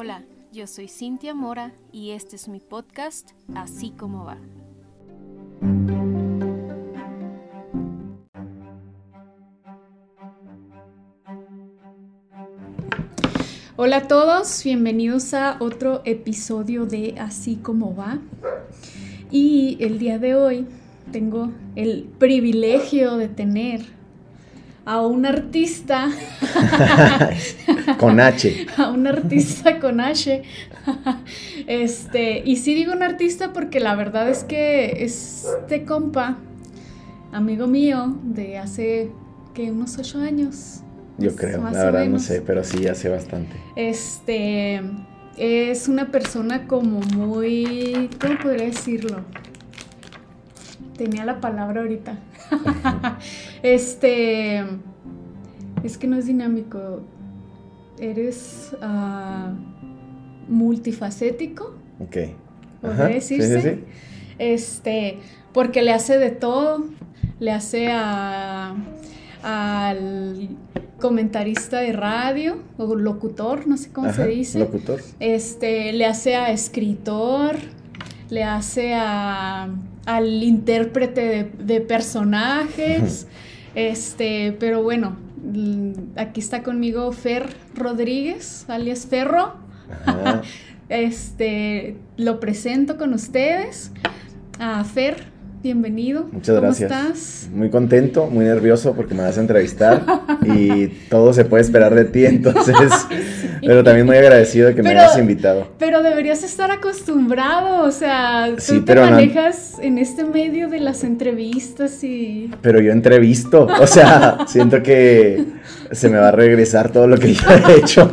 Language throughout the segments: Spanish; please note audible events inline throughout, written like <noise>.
Hola, yo soy Cintia Mora y este es mi podcast Así como va. Hola a todos, bienvenidos a otro episodio de Así como va. Y el día de hoy tengo el privilegio de tener a un artista. <laughs> con <laughs> H. A un artista con H. <laughs> Este, y sí digo un artista porque la verdad es que este compa, amigo mío de hace que unos ocho años. Yo creo, la verdad no sé, pero sí hace bastante. Este es una persona como muy, ¿cómo podría decirlo? Tenía la palabra ahorita. <laughs> este, es que no es dinámico. Eres uh, multifacético. Ok. Podría decirse. Sí, sí, Este, porque le hace de todo. Le hace a al comentarista de radio o locutor, no sé cómo se dice. Locutor. Este, le hace a escritor, le hace a al intérprete de, personajes. este, pero bueno, aquí está conmigo Fer Rodríguez, alias Ferro. <laughs> este, lo presento con ustedes. A Fer, bienvenido. Muchas gracias. ¿Cómo estás? Muy contento, muy nervioso porque me vas a entrevistar y <laughs> todo se puede esperar de ti, entonces, <laughs> pero también muy agradecido de que me hayas invitado. Pero deberías estar acostumbrado, o sea, tú te manejas en este medio de las entrevistas y... Pero yo entrevisto, o sea, <laughs> siento que se me va a regresar todo lo que yo he hecho.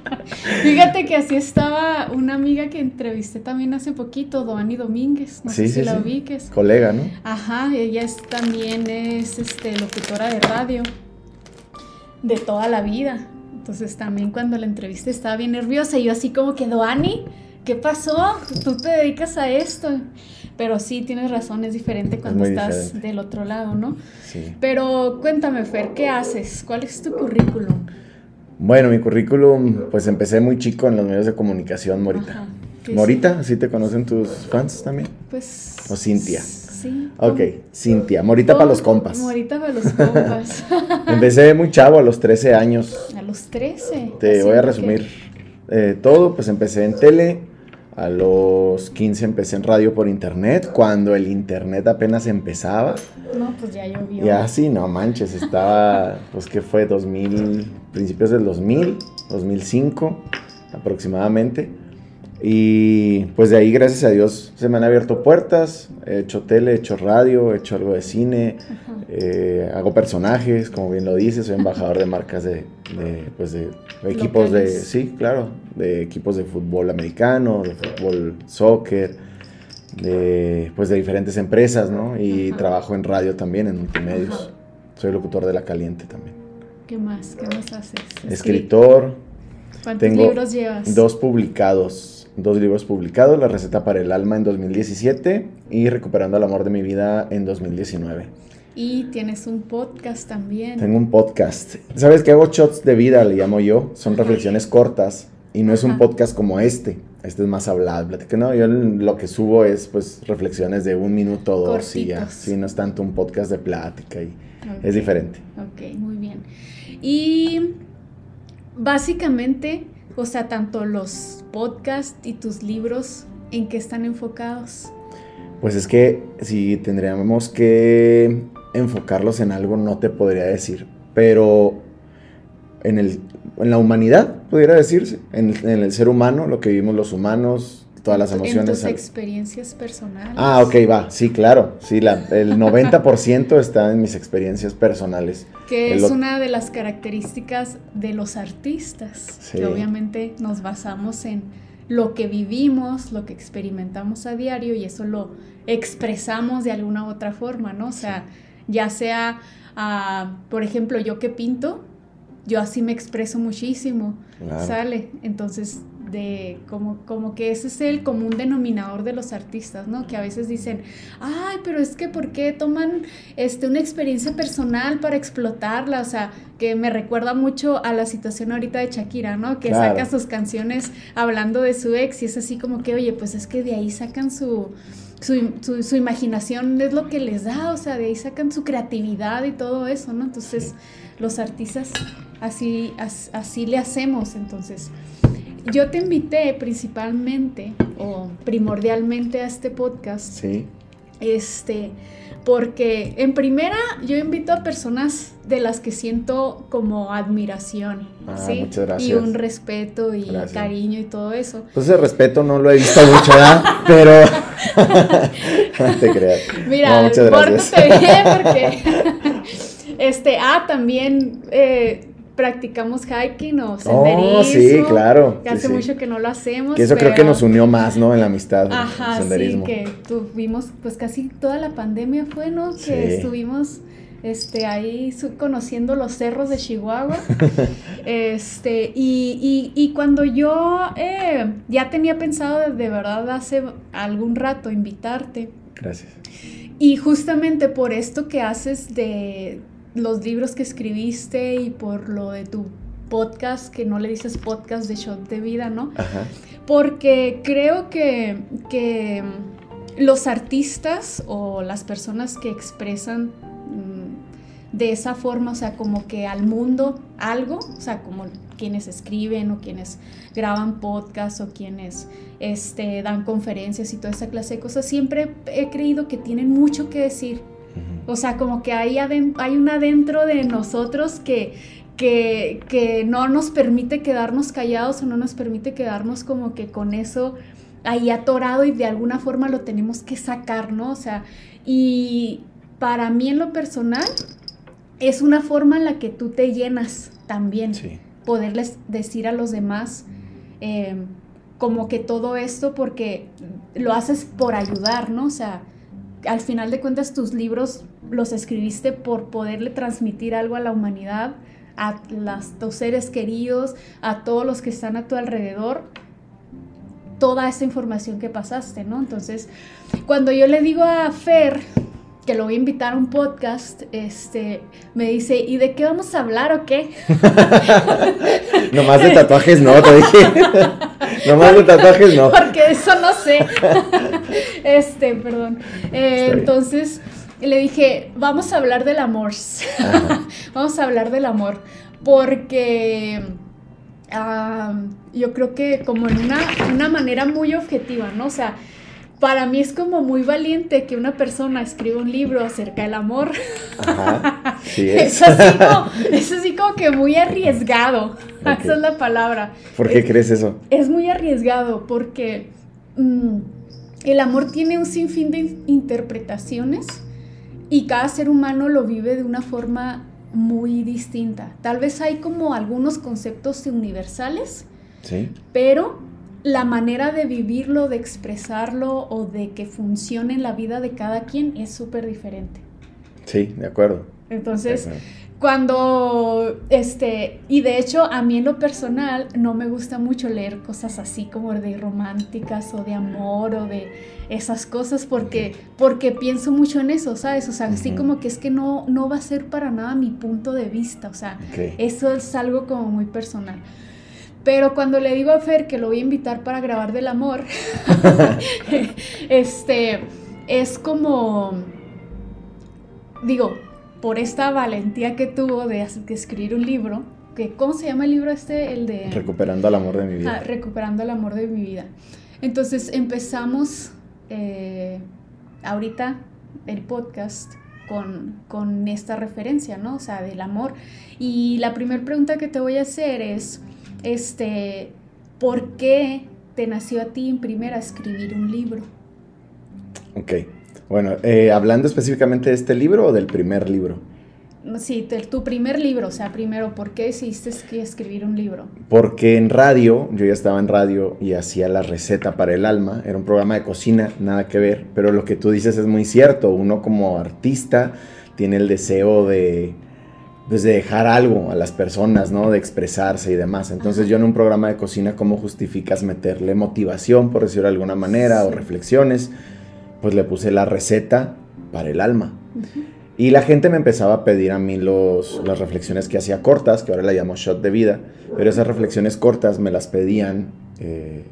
<laughs> Fíjate que así estaba una amiga que entrevisté también hace poquito, Doani Domínguez. No sé si la ubiques. Colega, ¿no? Ajá, ella es, también es este, locutora de radio de toda la vida. Entonces también cuando la entrevisté estaba bien nerviosa y yo así como que, Doani, ¿qué pasó? Tú te dedicas a esto. Pero sí, tienes razón, es diferente cuando estás del otro lado, ¿no? Sí. Pero cuéntame, Fer, ¿qué haces? ¿Cuál es tu currículum? Bueno, mi currículum, pues empecé muy chico en los medios de comunicación, Morita. Morita, ¿así te conocen tus fans también? Pues. O Cintia. Sí. Ok, Cintia, Morita para los compas. Morita para los compas. <laughs> empecé muy chavo, a los 13 años. A los 13. Te voy a resumir eh, todo, pues empecé en tele, a los 15 empecé en radio por internet, cuando el internet apenas empezaba. No, pues ya llovió. Ya sí, no manches, estaba, <laughs> pues que fue 2000, principios del 2000, 2005 aproximadamente. Y pues de ahí, gracias a Dios, se me han abierto puertas. He hecho tele, he hecho radio, he hecho algo de cine, eh, hago personajes, como bien lo dices, soy embajador de marcas de, pues de equipos de, sí, claro, de equipos de fútbol americano, de fútbol soccer, de, pues de diferentes empresas, ¿no? Y trabajo en radio también, en multimedios. Soy locutor de La Caliente también. ¿Qué más? ¿Qué más haces? Escritor. ¿Cuántos libros llevas? Dos publicados dos libros publicados, La receta para el alma en 2017 y Recuperando el amor de mi vida en 2019. Y tienes un podcast también. Tengo un podcast. ¿Sabes qué hago shots de vida, le llamo yo? Son reflexiones cortas y no es un podcast como este. Este es más hablable. Que no, yo lo que subo es pues reflexiones de un minuto o dos y ya. Sí, no es tanto un podcast de plática y es diferente. Ok, muy bien. Y básicamente o sea, tanto los podcasts y tus libros, ¿en qué están enfocados? Pues es que si tendríamos que enfocarlos en algo, no te podría decir, pero en, el, en la humanidad, pudiera decirse, en, en el ser humano, lo que vivimos los humanos, todas las emociones. En tus experiencias personales. Ah, ok, va, sí, claro, sí, la, el 90% está en mis experiencias personales. Que es una de las características de los artistas, que obviamente nos basamos en lo que vivimos, lo que experimentamos a diario y eso lo expresamos de alguna u otra forma, ¿no? O sea, ya sea, ah, por ejemplo, yo que pinto, yo así me expreso muchísimo, ¿sale? Entonces de como, como que ese es el común denominador de los artistas, ¿no? Que a veces dicen, ay, pero es que ¿por qué toman este, una experiencia personal para explotarla? O sea, que me recuerda mucho a la situación ahorita de Shakira, ¿no? Que saca sus canciones hablando de su ex y es así como que, oye, pues es que de ahí sacan su... Su, su, imaginación es lo que les da, o sea, de ahí sacan su creatividad y todo eso, ¿no? Entonces, los artistas así, así le hacemos, entonces, yo te invité principalmente o primordialmente a este podcast. Sí. Este, porque en primera yo invito a personas de las que siento como admiración, ah, ¿sí? Muchas gracias. Y un respeto y cariño y todo eso. Pues el respeto no lo he visto mucho, ¿verdad? Pero <laughs> te creas. Mira, no, bien porque <laughs> este, ah, también eh, practicamos hiking o senderismo. Oh, sí, claro. Que hace mucho que no lo hacemos. Que eso creo que nos unió más, ¿no? En la amistad. Ajá, sí, que tuvimos, pues casi toda la pandemia fue, ¿no? Que estuvimos este, ahí conociendo los cerros de Chihuahua. <laughs> este, y, y, cuando yo eh, ya tenía pensado de verdad hace algún rato invitarte. Gracias. Y justamente por esto que haces de, los libros que escribiste y por lo de tu podcast, que no le dices podcast de shot de vida, ¿no? Ajá. Porque creo que, que los artistas o las personas que expresan mm, de esa forma, o sea, como que al mundo algo, o sea, como quienes escriben o quienes graban podcast o quienes este, dan conferencias y toda esa clase de cosas, siempre he creído que tienen mucho que decir o sea, como que hay, hay un adentro de nosotros que, que, no nos permite quedarnos callados o no nos permite quedarnos como que con eso ahí atorado y de alguna forma lo tenemos que sacar, ¿no? O sea, y para mí en lo personal es una forma en la que tú te llenas también. Poderles decir a los demás eh, como que todo esto porque lo haces por ayudar, ¿no? O sea, al final de cuentas tus libros los escribiste por poderle transmitir algo a la humanidad, a tus seres queridos, a todos los que están a tu alrededor, toda esa información que pasaste, ¿no? Entonces, cuando yo le digo a Fer que lo voy a invitar a un podcast, este, me dice, ¿y de qué vamos a hablar o qué? <laughs> Nomás de tatuajes no, te dije. <laughs> Nomás de tatuajes no. Porque eso no sé. <laughs> este, perdón. Eh, entonces, le dije, vamos a hablar del amor. vamos a hablar del amor. Porque yo creo que como en una, una manera muy objetiva, ¿no? O sea, para mí es como muy valiente que una persona escriba un libro acerca del amor. Ajá, sí <laughs> es. <laughs> es, así como, que muy arriesgado. <laughs> Esa es la palabra. ¿Por qué crees eso? Es muy arriesgado porque mm, el amor tiene un sinfín de interpretaciones y cada ser humano lo vive de una forma muy distinta. Tal vez hay como algunos conceptos universales, ¿Sí? pero la manera de vivirlo, de expresarlo o de que funcione en la vida de cada quien es súper diferente. Sí, de acuerdo. Entonces, cuando, este, y de hecho a mí en lo personal no me gusta mucho leer cosas así como de románticas o de amor o de esas cosas porque, porque pienso mucho en eso, ¿sabes? O sea, así como que es que no, no va a ser para nada mi punto de vista, o sea, eso es algo como muy personal. Pero cuando le digo a Fer que lo voy a invitar para grabar del amor, <laughs> este, es como, digo, por esta valentía que tuvo de, escribir un libro, que, ¿cómo se llama el libro este? El de... Recuperando el amor de mi vida. Ah, recuperando el amor de mi vida. Entonces empezamos eh, ahorita el podcast con, con, esta referencia, ¿no? O sea, del amor. Y la primera pregunta que te voy a hacer es, este, ¿por qué te nació a ti en primera escribir un libro? Ok. Bueno, eh, hablando específicamente de este libro o del primer libro. Sí, tu primer libro, o sea, primero, ¿por qué decidiste escribir un libro? Porque en radio, yo ya estaba en radio y hacía la receta para el alma, era un programa de cocina, nada que ver, pero lo que tú dices es muy cierto, uno como artista tiene el deseo de pues de dejar algo a las personas, ¿no? De expresarse y demás. Entonces yo en un programa de cocina, ¿cómo justificas meterle motivación, por decirlo de alguna manera, o reflexiones? Pues le puse la receta para el alma. Y la gente me empezaba a pedir a mí los, las reflexiones que hacía cortas, que ahora la llamo shot de vida, pero esas reflexiones cortas me las pedían eh,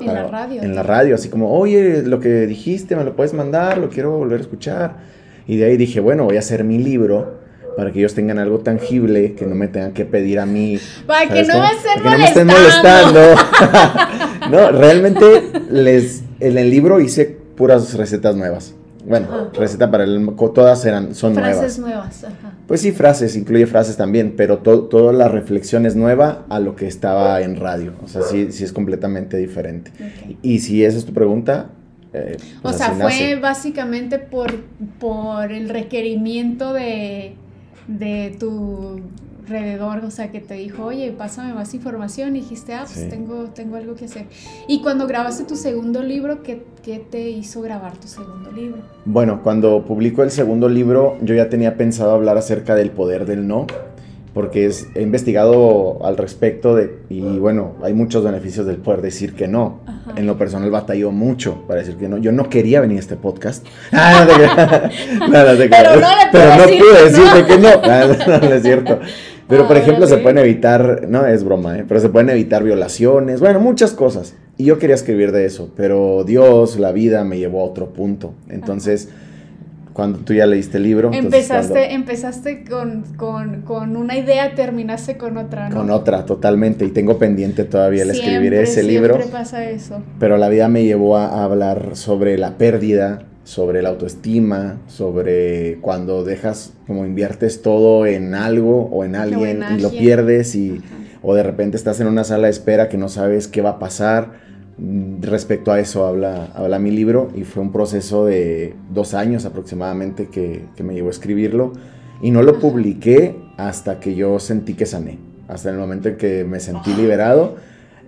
en la radio. En la radio, así como, oye, lo que dijiste, me lo puedes mandar, lo quiero volver a escuchar. Y de ahí dije, bueno, voy a hacer mi libro para que ellos tengan algo tangible, que no me tengan que pedir a mí. Para que no me estén para que no me estén molestando. <laughs> <laughs> no, realmente les, en el libro hice puras recetas nuevas. Bueno, receta para el todas eran son frases nuevas. Ajá. Pues sí, frases, incluye frases también, pero toda la reflexión es nueva a lo que estaba en radio. O sea, sí, sí es completamente diferente. Y si esa es tu pregunta, eh, pues o sea, fue básicamente por, por el requerimiento de, de tu alrededor, o sea, que te dijo, oye, pásame más información, y dijiste, ah, pues tengo, tengo algo que hacer. Y cuando grabaste tu segundo libro, ¿qué, ¿qué, te hizo grabar tu segundo libro? Bueno, cuando publico el segundo libro, yo ya tenía pensado hablar acerca del poder del no, porque es, he investigado al respecto de, y bueno, hay muchos beneficios del poder decir que no. En lo personal batalló mucho para decir que no. Yo no quería venir a este podcast. <laughs> Ah, no, <laughs> no, no, Pero no, le Pero no pude decirte que no. Ah, no, es cierto. Pero, por ejemplo, se pueden evitar, no es broma, ¿eh? pero se pueden evitar violaciones, bueno, muchas cosas. Y yo quería escribir de eso, pero Dios, la vida me llevó a otro punto. Entonces, cuando tú ya leíste el libro. Empezaste, empezaste con, con, con, una idea, terminaste con otra, ¿no? Con otra, totalmente. Y tengo pendiente todavía el escribir ese libro. Siempre pasa eso. Pero la vida me llevó a hablar sobre la pérdida, sobre la autoestima, sobre cuando dejas, como inviertes todo en algo o en alguien, y lo pierdes y, o de repente estás en una sala de espera que no sabes qué va a pasar. Respecto a eso habla, habla mi libro y fue un proceso de dos años aproximadamente que, que me llevó a escribirlo y no lo publiqué hasta que yo sentí que sané, hasta el momento en que me sentí liberado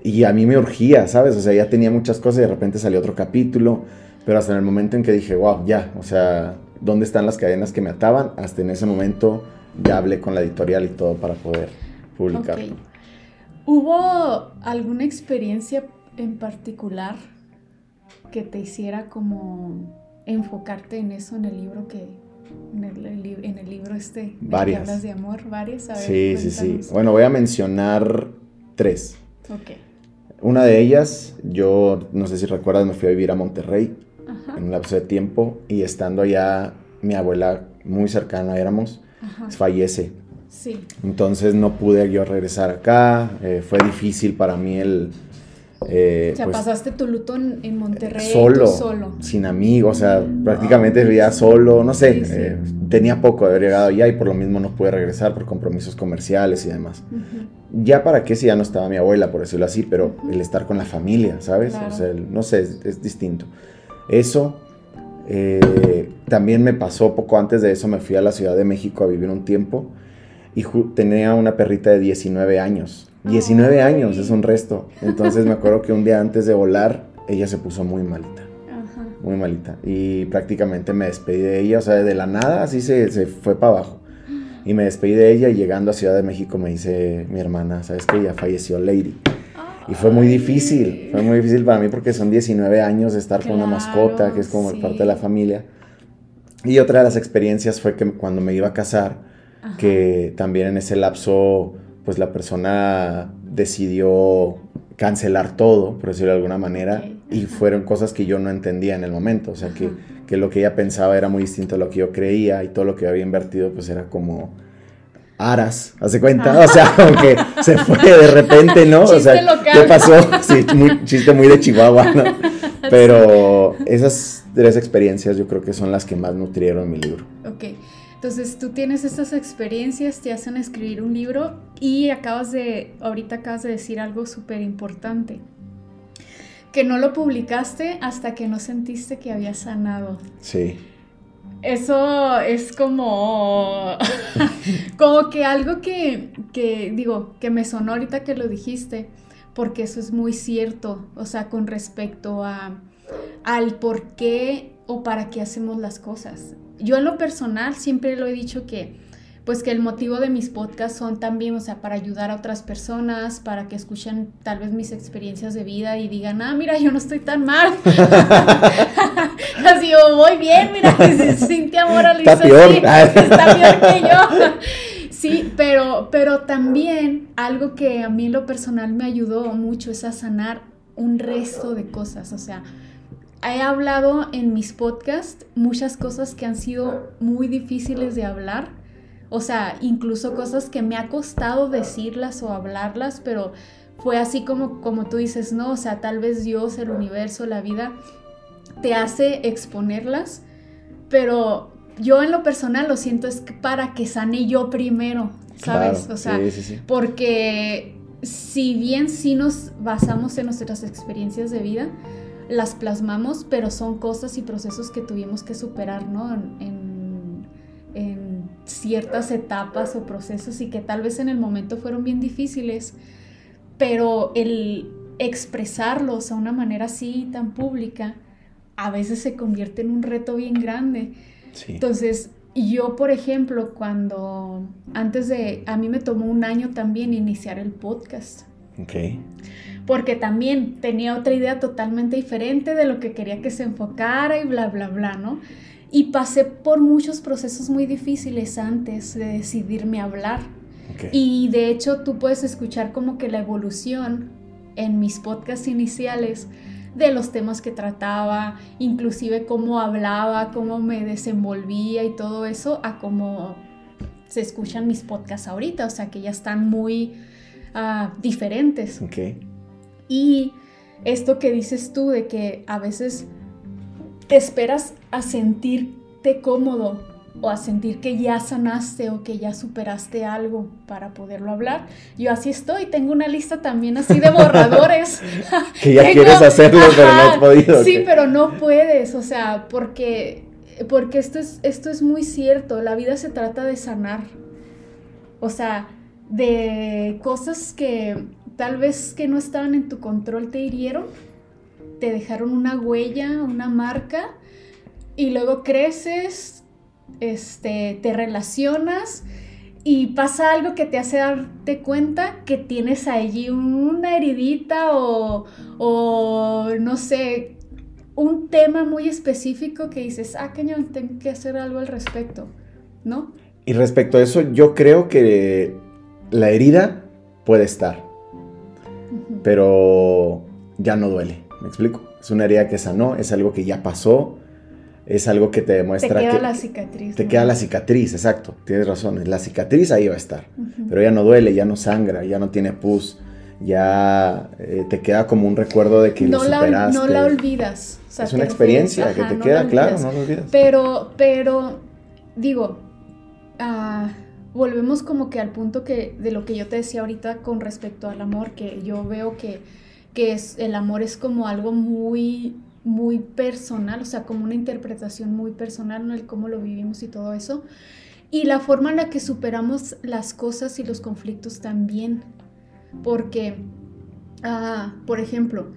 y a mí me urgía, ¿sabes? O sea, ya tenía muchas cosas y de repente salió otro capítulo pero hasta en el momento en que dije, wow, ya, o sea, ¿dónde están las cadenas que me ataban? Hasta en ese momento ya hablé con la editorial y todo para poder publicarlo. ¿Hubo alguna experiencia en particular que te hiciera como enfocarte en eso en el libro que en el, en el libro este varias. hablas de amor varias sí sí sí bueno voy a mencionar tres Ok. una de ellas yo no sé si recuerdas me fui a vivir a Monterrey en un lapso de tiempo y estando allá, mi abuela muy cercana éramos, fallece. Sí. Entonces no pude yo regresar acá, eh, fue difícil para mí el... Eh, o sea, pues, pasaste tu luto en, Monterrey solo, solo, sin amigos, o sea, prácticamente vivía solo, no sé, eh, tenía poco de haber llegado allá y por lo mismo no pude regresar por compromisos comerciales y demás. Ya para qué si ya no estaba mi abuela, por decirlo así, pero el estar con la familia, ¿sabes? O sea, no sé, es distinto. Eso eh, también me pasó poco antes de eso, me fui a la Ciudad de México a vivir un tiempo y tenía una perrita de 19 años. 19 años es un resto. Entonces me acuerdo que un día antes de volar, ella se puso muy malita. Muy malita. Y prácticamente me despedí de ella, o sea, de la nada así se, se fue para abajo. Y me despedí de ella y llegando a Ciudad de México me dice mi hermana, ¿sabes que Ya falleció Lady. Y fue muy difícil, fue muy difícil para mí porque son 19 años de estar con una mascota, que es como parte de la familia. Y otra de las experiencias fue que cuando me iba a casar, que también en ese lapso, pues la persona decidió cancelar todo, por decirlo de alguna manera, y fueron cosas que yo no entendía en el momento, o sea, que, que lo que ella pensaba era muy distinto a lo que yo creía y todo lo que había invertido pues era como aras, hace cuenta, o sea, como que se fue de repente, ¿no? o sea, ¿qué pasó? Sí, muy, chiste muy de Chihuahua, ¿no? <laughs> Pero esas tres experiencias yo creo que son las que más nutrieron mi libro. Ok, entonces tú tienes estas experiencias, te hacen escribir un libro y acabas de, ahorita acabas de decir algo súper importante, que no lo publicaste hasta que no sentiste que había sanado. Sí. Eso es como, <laughs> como que algo que, que, digo, que me sonó ahorita que lo dijiste, porque eso es muy cierto, o sea, con respecto a, al por qué o para qué hacemos las cosas. Yo en lo personal siempre lo he dicho que pues que el motivo de mis podcasts son también, o sea, para ayudar a otras personas, para que escuchen tal vez mis experiencias de vida y digan, ah, mira, yo no estoy tan mal. <laughs> así, yo voy bien, mira, <laughs> Cintia Morales está peor. está peor que yo. <laughs> Sí, pero, pero también algo que a mí en lo personal me ayudó mucho es a sanar un resto de cosas, o sea, he hablado en mis podcasts muchas cosas que han sido muy difíciles de hablar. O sea, incluso cosas que me ha costado decirlas o hablarlas, pero fue así como, como tú dices, no, o sea, tal vez Dios, el universo, la vida, te hace exponerlas, pero yo en lo personal lo siento es para que sane yo primero, ¿sabes? o sea, porque si bien sí nos basamos en nuestras experiencias de vida, las plasmamos, pero son cosas y procesos que tuvimos que superar, ¿no? En, ciertas etapas o procesos y que tal vez en el momento fueron bien difíciles, pero el expresarlos a una manera así tan pública a veces se convierte en un reto bien grande. Entonces, yo, por ejemplo, cuando antes de, a mí me tomó un año también iniciar el podcast. Ok porque también tenía otra idea totalmente diferente de lo que quería que se enfocara y bla, bla, bla, ¿no? Y pasé por muchos procesos muy difíciles antes de decidirme hablar. Y de hecho tú puedes escuchar como que la evolución en mis podcasts iniciales de los temas que trataba, inclusive cómo hablaba, cómo me desenvolvía y todo eso, a cómo se escuchan mis podcasts ahorita, o sea que ya están muy uh, diferentes. Okay. Y esto que dices tú de que a veces te esperas a sentirte cómodo o a sentir que ya sanaste o que ya superaste algo para poderlo hablar. Yo así estoy, tengo una lista también así de borradores. <laughs> que ya quieres hacerlo, pero no has podido. Sí, pero no puedes, o sea, porque, porque esto, es, esto es muy cierto, la vida se trata de sanar. O sea, de cosas que tal vez que no estaban en tu control te hirieron, te dejaron una huella, una marca, y luego creces, este, te relacionas y pasa algo que te hace darte cuenta que tienes allí una heridita o, o no sé, un tema muy específico que dices, ah, cañón, tengo que hacer algo al respecto, ¿no? Y respecto a eso, yo creo que la herida puede estar pero ya no duele. ¿Me explico? Es una herida que sanó, es algo que ya pasó, es algo que te demuestra te queda que la cicatriz. Te queda la cicatriz, exacto. Tienes razón, la cicatriz ahí va a estar, pero ya no duele, ya no sangra, ya no tiene pus, ya eh, te queda como un recuerdo de que no lo superaste. La, no la olvidas. es una experiencia que te queda, claro, no lo olvidas. Pero, pero, digo, ah, volvemos como que al punto que de lo que yo te decía ahorita con respecto al amor, que yo veo que, que es, el amor es como algo muy, muy personal, o sea, como una interpretación muy personal, ¿no? El cómo lo vivimos y todo eso. Y la forma en la que superamos las cosas y los conflictos también. Porque, ah, por ejemplo,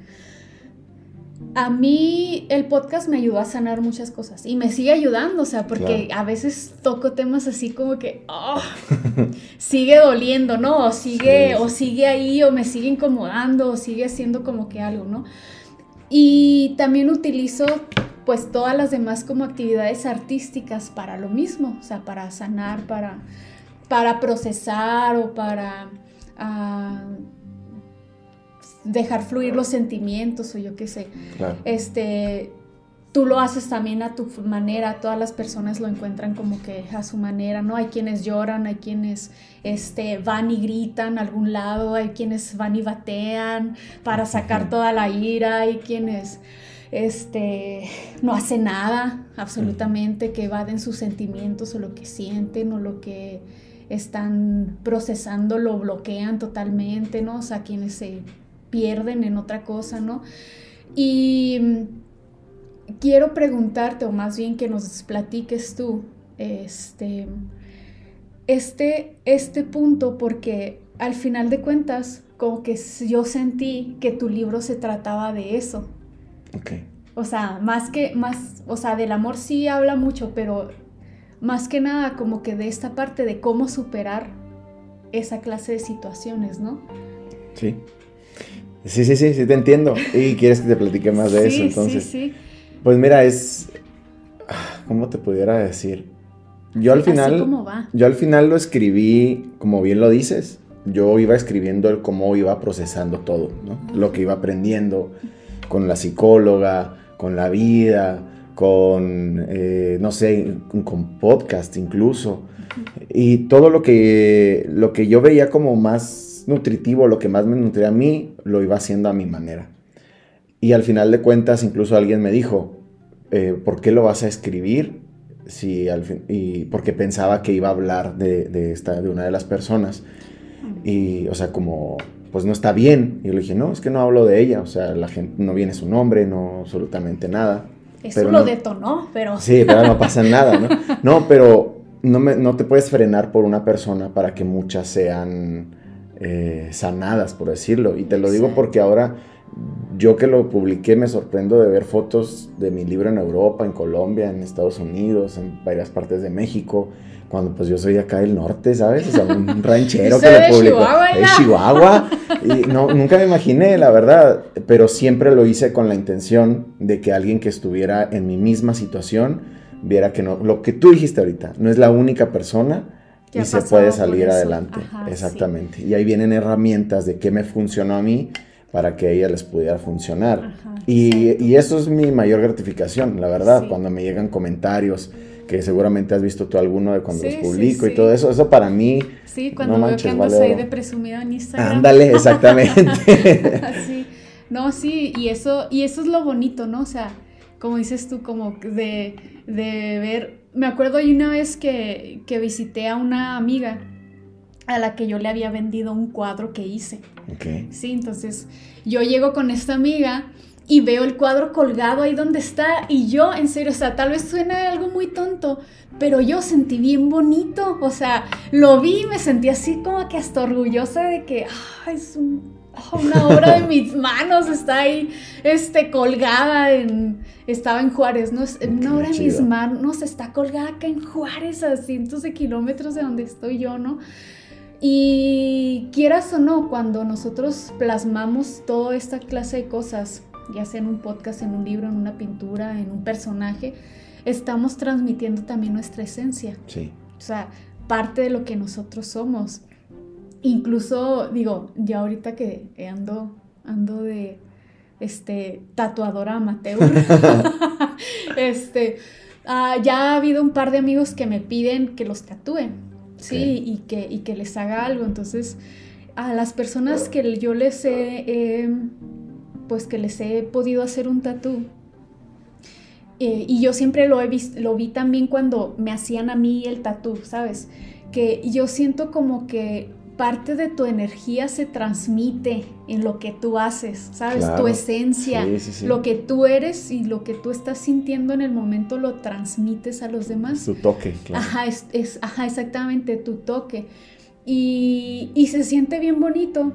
a mí el podcast me ayudó a sanar muchas cosas y me sigue ayudando, o sea, porque a veces toco temas así como que oh, <laughs> sigue doliendo, ¿no? O sigue, o sigue ahí, o me sigue incomodando, o sigue haciendo como que algo, ¿no? Y también utilizo pues todas las demás como actividades artísticas para lo mismo, o sea, para sanar, para, para procesar o para... Ah, dejar fluir los sentimientos o yo qué sé. Este, tú lo haces también a tu manera, todas las personas lo encuentran como que a su manera, ¿no? Hay quienes lloran, hay quienes este, van y gritan a algún lado, hay quienes van y batean para sacar toda la ira, hay quienes este, no hacen nada absolutamente, que evaden sus sentimientos o lo que sienten o lo que están procesando, lo bloquean totalmente, ¿no? O sea, quienes se pierden en otra cosa, ¿no? Y mm, quiero preguntarte, o más bien que nos platiques tú, este, este, este punto, porque al final de cuentas, como que yo sentí que tu libro se trataba de eso. Ok. O sea, más que, más, o sea, del amor sí habla mucho, pero más que nada como que de esta parte de cómo superar esa clase de situaciones, ¿no? Sí. Sí, sí, sí, sí, te entiendo. Y quieres que te platique más de eso, entonces. Sí, sí. Pues mira, es. ¿Cómo te pudiera decir? Yo al final. va. Yo al final lo escribí, como bien lo dices. Yo iba escribiendo el cómo iba procesando todo, ¿no? Lo que iba aprendiendo con la psicóloga, con la vida, con, eh, no sé, con podcast incluso. Y todo lo que, lo que yo veía como más nutritivo, lo que más me nutría a mí, lo iba haciendo a mi manera. Y al final de cuentas, incluso alguien me dijo, eh, ¿por qué lo vas a escribir? Si al fin, y porque pensaba que iba a hablar de, esta, de una de las personas. Y, o sea, como, pues no está bien. Y yo le dije, no, es que no hablo de ella. O sea, la gente no viene su nombre, no absolutamente nada. Eso lo detonó, pero... Sí, pero no pasa nada, ¿no? No, pero no, me, no te puedes frenar por una persona para que muchas sean eh, sanadas, por decirlo. Y te lo digo porque ahora yo que lo publiqué me sorprendo de ver fotos de mi libro en Europa, en Colombia, en Estados Unidos, en varias partes de México, cuando pues yo soy acá del norte, ¿sabes? O sea, un <laughs> ranchero que lo publicó. Chihuahua, de Chihuahua. <laughs> Y no, nunca me imaginé, la verdad, pero siempre lo hice con la intención de que alguien que estuviera en mi misma situación viera que no, lo que tú dijiste ahorita, no es la única persona y se puede salir adelante. Exactamente. Y ahí vienen herramientas de qué me funcionó a mí para que a ella les pudiera funcionar. y, eso es mi mayor gratificación, la verdad, cuando me llegan comentarios que seguramente has visto tú alguno de cuando los publico y todo eso, eso para mí... Sí, cuando veo que andas ahí de presumida en Instagram. Ándale, exactamente. <laughs> sí. No, sí, y eso, y eso es lo bonito, ¿no? O sea, como dices tú, como de, de ver... Me acuerdo hay una vez que, que visité a una amiga a la que yo le había vendido un cuadro que hice. Sí, entonces yo llego con esta amiga y veo el cuadro colgado ahí donde está y yo, en serio, o sea, tal vez suena algo muy tonto, pero yo sentí bien bonito, o sea, lo vi y me sentí así como que hasta orgullosa de que es una obra de mis manos, está ahí este, colgada en, estaba en Juárez, ¿no? Una obra de mis manos está colgada acá en Juárez, a cientos de kilómetros de donde estoy yo, ¿no? Y quieras o no, cuando nosotros plasmamos toda esta clase de cosas, ya sea en un podcast, en un libro, en una pintura, en un personaje, estamos transmitiendo también nuestra esencia. Sí. O sea, parte de lo que nosotros somos. Incluso, digo, ya ahorita que ando, ando de este, tatuadora amateur, <laughs> este, ah, ya ha habido un par de amigos que me piden que los tatúen. Sí, y, que, y que les haga algo. Entonces, a las personas que yo les he, pues que les he podido hacer un tatú, eh, y yo siempre lo, he visto, lo vi también cuando me hacían a mí el tatú, ¿sabes? Que yo siento como que parte de tu energía se transmite en lo que tú haces, ¿sabes? Tu esencia, lo que tú eres y lo que tú estás sintiendo en el momento lo transmites a los demás. Tu toque, claro. Ajá, es, ajá exactamente, tu toque. Y, se siente bien bonito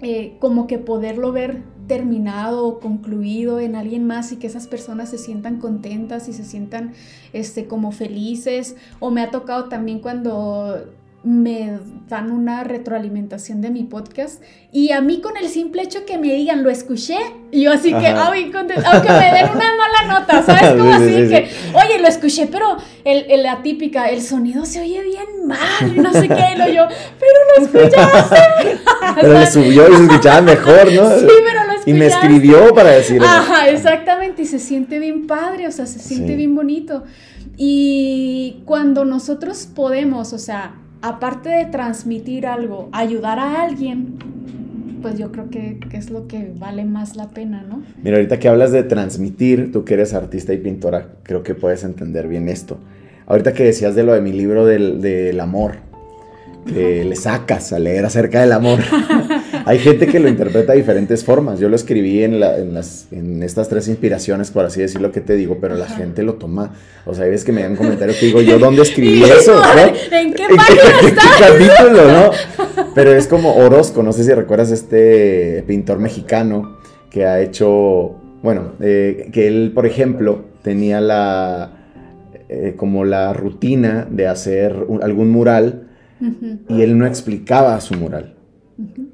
eh, como que poderlo ver terminado o concluido en alguien más y que esas personas se sientan contentas y se sientan este, como felices. O me ha tocado también cuando me dan una retroalimentación de mi podcast y a mí con el simple hecho que me digan lo escuché, yo así que, aunque me den una mala nota, ¿sabes? <laughs> Como así que, oye, lo escuché, pero el, la típica, el sonido se oye bien mal, no sé qué, lo yo, pero lo escuchaste. <laughs> pero le subió y se escuchaba mejor, ¿no? <laughs> Sí, pero lo escuchaste. Y me escribió para decirlo. Ajá, exactamente, y se siente bien padre, o sea, se siente bien bonito. Y cuando nosotros podemos, o sea, aparte de transmitir algo, ayudar a alguien, pues yo creo que, es lo que vale más la pena, ¿no? Mira, ahorita que hablas de transmitir, tú que eres artista y pintora, creo que puedes entender bien esto. Ahorita que decías de lo de mi libro del, del amor, le sacas a leer acerca del amor. <laughs> Hay gente que lo interpreta de diferentes formas. Yo lo escribí en, las, en estas tres inspiraciones, por así decirlo, que te digo, pero la gente lo toma. O sea, hay veces que me dan comentarios que digo, ¿yo dónde escribí <laughs> eso? <laughs> ¿En qué página está? capítulo, no? Pero es como Orozco, no sé si recuerdas este pintor mexicano que ha hecho, bueno, eh, que él, por ejemplo, tenía la eh, como la rutina de hacer algún mural y él no explicaba su mural.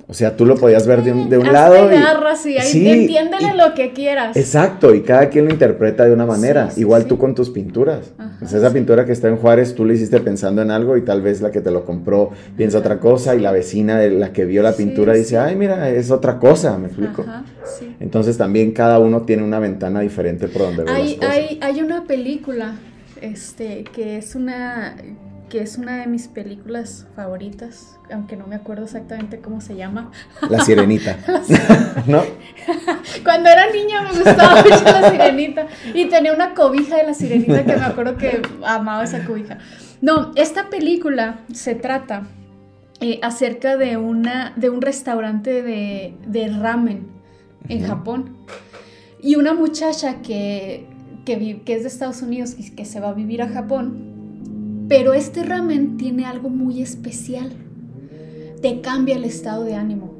O sea, tú lo podías ver de un, de un lado. Y, sí, entiéndele lo que quieras. Exacto, y cada quien lo interpreta de una manera. Igual tú con tus pinturas. esa pintura que está en Juárez, tú la hiciste pensando en algo y tal vez la que te lo compró piensa otra cosa y la vecina de la que vio la pintura dice, ay, mira, es otra cosa, me explico. Entonces también cada uno tiene una ventana diferente por donde ve hay, las cosas. Hay, hay una película este, que es una que es una de mis películas favoritas, aunque no me acuerdo exactamente cómo se llama. La Sirenita. <laughs> <laughs> ¿No? Cuando era niña me gustaba <laughs> mucho La Sirenita y tenía una cobija de La Sirenita que me acuerdo que amaba esa cobija. No, esta película se trata eh, acerca de, una, de un restaurante de, de ramen en Japón y una muchacha que, que, que es de Estados Unidos y que se va a vivir a Japón pero este ramen tiene algo muy especial. Te cambia el estado de ánimo.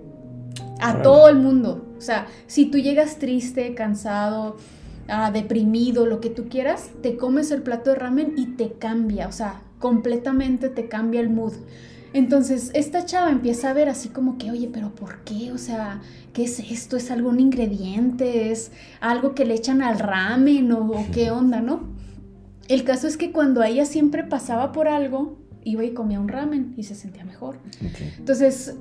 A todo el mundo. O sea, si tú llegas triste, cansado, ah, deprimido, lo que tú quieras, te comes el plato de ramen y te cambia. O sea, completamente te cambia el mood. Entonces, esta chava empieza a ver así como que, oye, pero ¿por qué? O sea, ¿qué es esto? ¿Es algún ingrediente? ¿Es algo que le echan al ramen? ¿O, o qué <laughs> onda, no? El caso es que cuando ella siempre pasaba por algo, iba y comía un ramen y se sentía mejor. Entonces,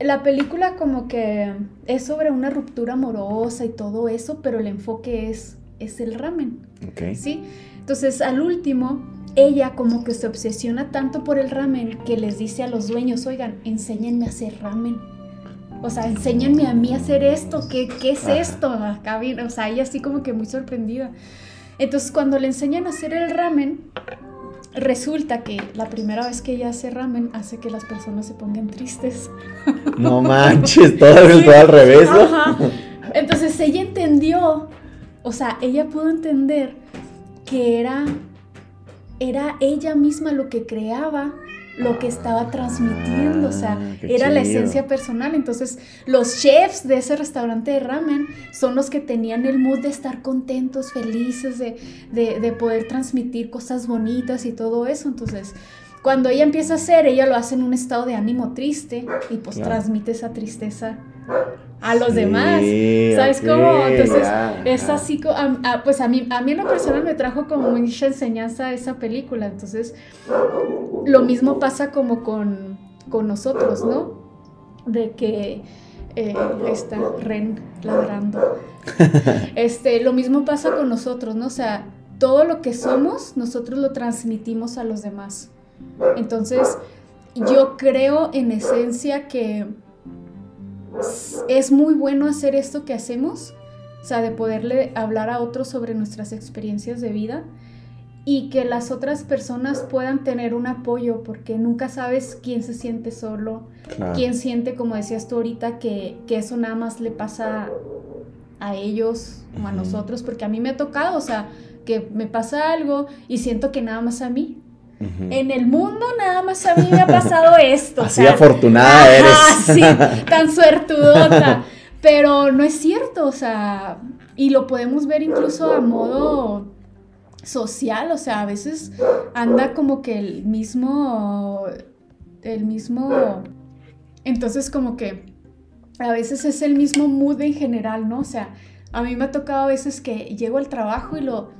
la película como que es sobre una ruptura amorosa y todo eso, pero el enfoque es, es el ramen. ¿Sí? Entonces, al último, ella como que se obsesiona tanto por el ramen que les dice a los dueños, oigan, enséñenme a hacer ramen. O sea, enséñenme a mí a hacer esto. ¿Qué, qué es esto? Acá, o sea, ella así como que muy sorprendida. Entonces cuando le enseñan a hacer el ramen, resulta que la primera vez que ella hace ramen hace que las personas se pongan tristes. No manches, todo, al revés. Entonces ella entendió, o sea, ella pudo entender que era, era ella misma lo que creaba lo que estaba transmitiendo, o sea, ah, era la esencia personal. Entonces, los chefs de ese restaurante de ramen son los que tenían el mood de estar contentos, felices, de, poder transmitir cosas bonitas y todo eso. Entonces, cuando ella empieza a hacer, ella lo hace en un estado de ánimo triste y pues transmite esa tristeza a los demás. ¿Sabes cómo? Entonces, es así, pues a mí, a mí en lo personal me trajo como mucha enseñanza esa película. Entonces, lo mismo pasa como con, nosotros, ¿no? De que eh, está Ren ladrando. <laughs> Este, lo mismo pasa con nosotros, ¿no? O sea, todo lo que somos, nosotros lo transmitimos a los demás. Entonces, yo creo en esencia que es muy bueno hacer esto que hacemos, o sea, de poderle hablar a otros sobre nuestras experiencias de vida y que las otras personas puedan tener un apoyo, porque nunca sabes quién se siente solo, quién siente, como decías tú ahorita, que, eso nada más le pasa a ellos o a nosotros, porque a mí me ha tocado, o sea, que me pasa algo y siento que nada más a mí, en el mundo nada más a mí me ha pasado <laughs> esto. Así afortunada eres. Sí, <laughs> tan suertudota. Pero no es cierto, o sea, y lo podemos ver incluso a modo social, o sea, a veces anda como que el mismo, el mismo, entonces como que a veces es el mismo mood en general, ¿no? O sea, a mí me ha tocado a veces que llego al trabajo y lo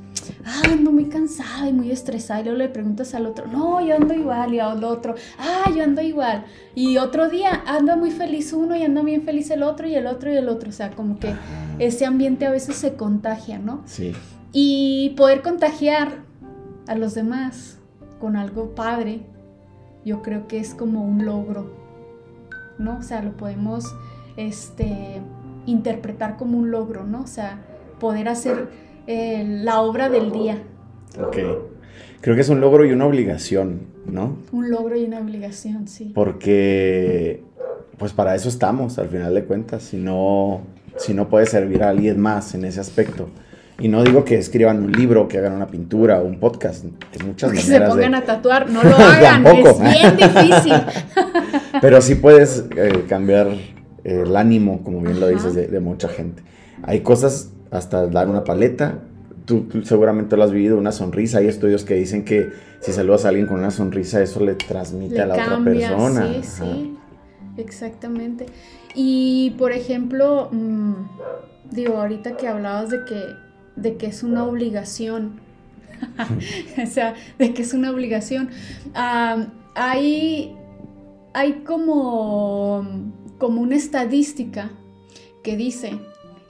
ah, ando muy cansada y muy estresada. Y luego le preguntas al otro, no, yo ando igual. Y al otro, ah, yo ando igual. Y otro día anda muy feliz uno y anda bien feliz el otro y el otro y el otro. O sea, como que ese ambiente a veces se contagia, ¿no? Sí. Y poder contagiar a los demás con algo padre, yo creo que es como un logro, ¿no? O sea, lo podemos este, interpretar como un logro, ¿no? O sea, poder hacer eh, la obra del día. Ok. Creo que es un logro y una obligación, ¿no? Un logro y una obligación, sí. Porque, pues para eso estamos, al final de cuentas. Si no, si no puede servir a alguien más en ese aspecto. Y no digo que escriban un libro, que hagan una pintura o un podcast. Es muchas que se pongan a tatuar, no <laughs> lo hagan, es bien difícil. <laughs> Pero sí puedes eh, cambiar el ánimo, como bien lo dices, de, de mucha gente. Hay cosas hasta dar una paleta, tú, seguramente lo has vivido, una sonrisa. Hay estudios que dicen que si saludas a alguien con una sonrisa, eso le transmite a la otra persona. Sí, sí, exactamente. Y por ejemplo, mm, digo, ahorita que hablabas de que, de que es una obligación, <laughs> o sea, de que es una obligación, hay, hay como, como una estadística que dice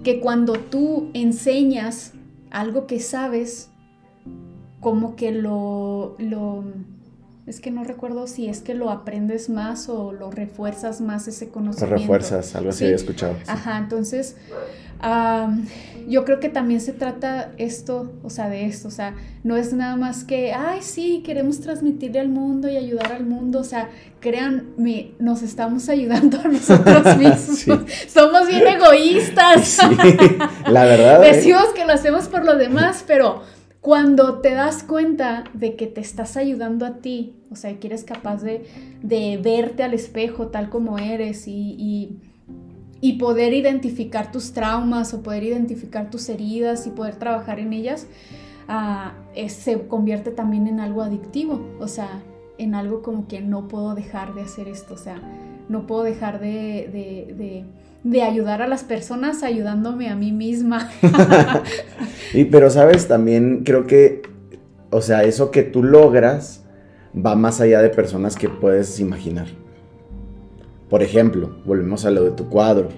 que cuando tú enseñas algo que sabes, como que lo, lo, es que no recuerdo si es que lo aprendes más o lo refuerzas más ese conocimiento. Lo refuerzas, algo así había escuchado. Ajá, entonces yo creo que también se trata esto, o sea, de esto, o sea, no es nada más que, ay, sí, queremos transmitirle al mundo y ayudar al mundo, o sea, créanme, nos estamos ayudando a nosotros <laughs> mismos. Somos bien egoístas. <laughs> Sí, la verdad. ¿eh? Decimos que lo hacemos por los demás, pero cuando te das cuenta de que te estás ayudando a ti, o sea, que eres capaz de, verte al espejo tal como eres y y poder identificar tus traumas o poder identificar tus heridas y poder trabajar en ellas, ah, se convierte también en algo adictivo, o sea, en algo como que no puedo dejar de hacer esto, o sea, no puedo dejar de, de, ayudar a las personas ayudándome a mí misma. <laughs> y pero sabes, también creo que, o sea, eso que tú logras va más allá de personas que puedes imaginar. Por ejemplo, volvemos a lo de tu cuadro.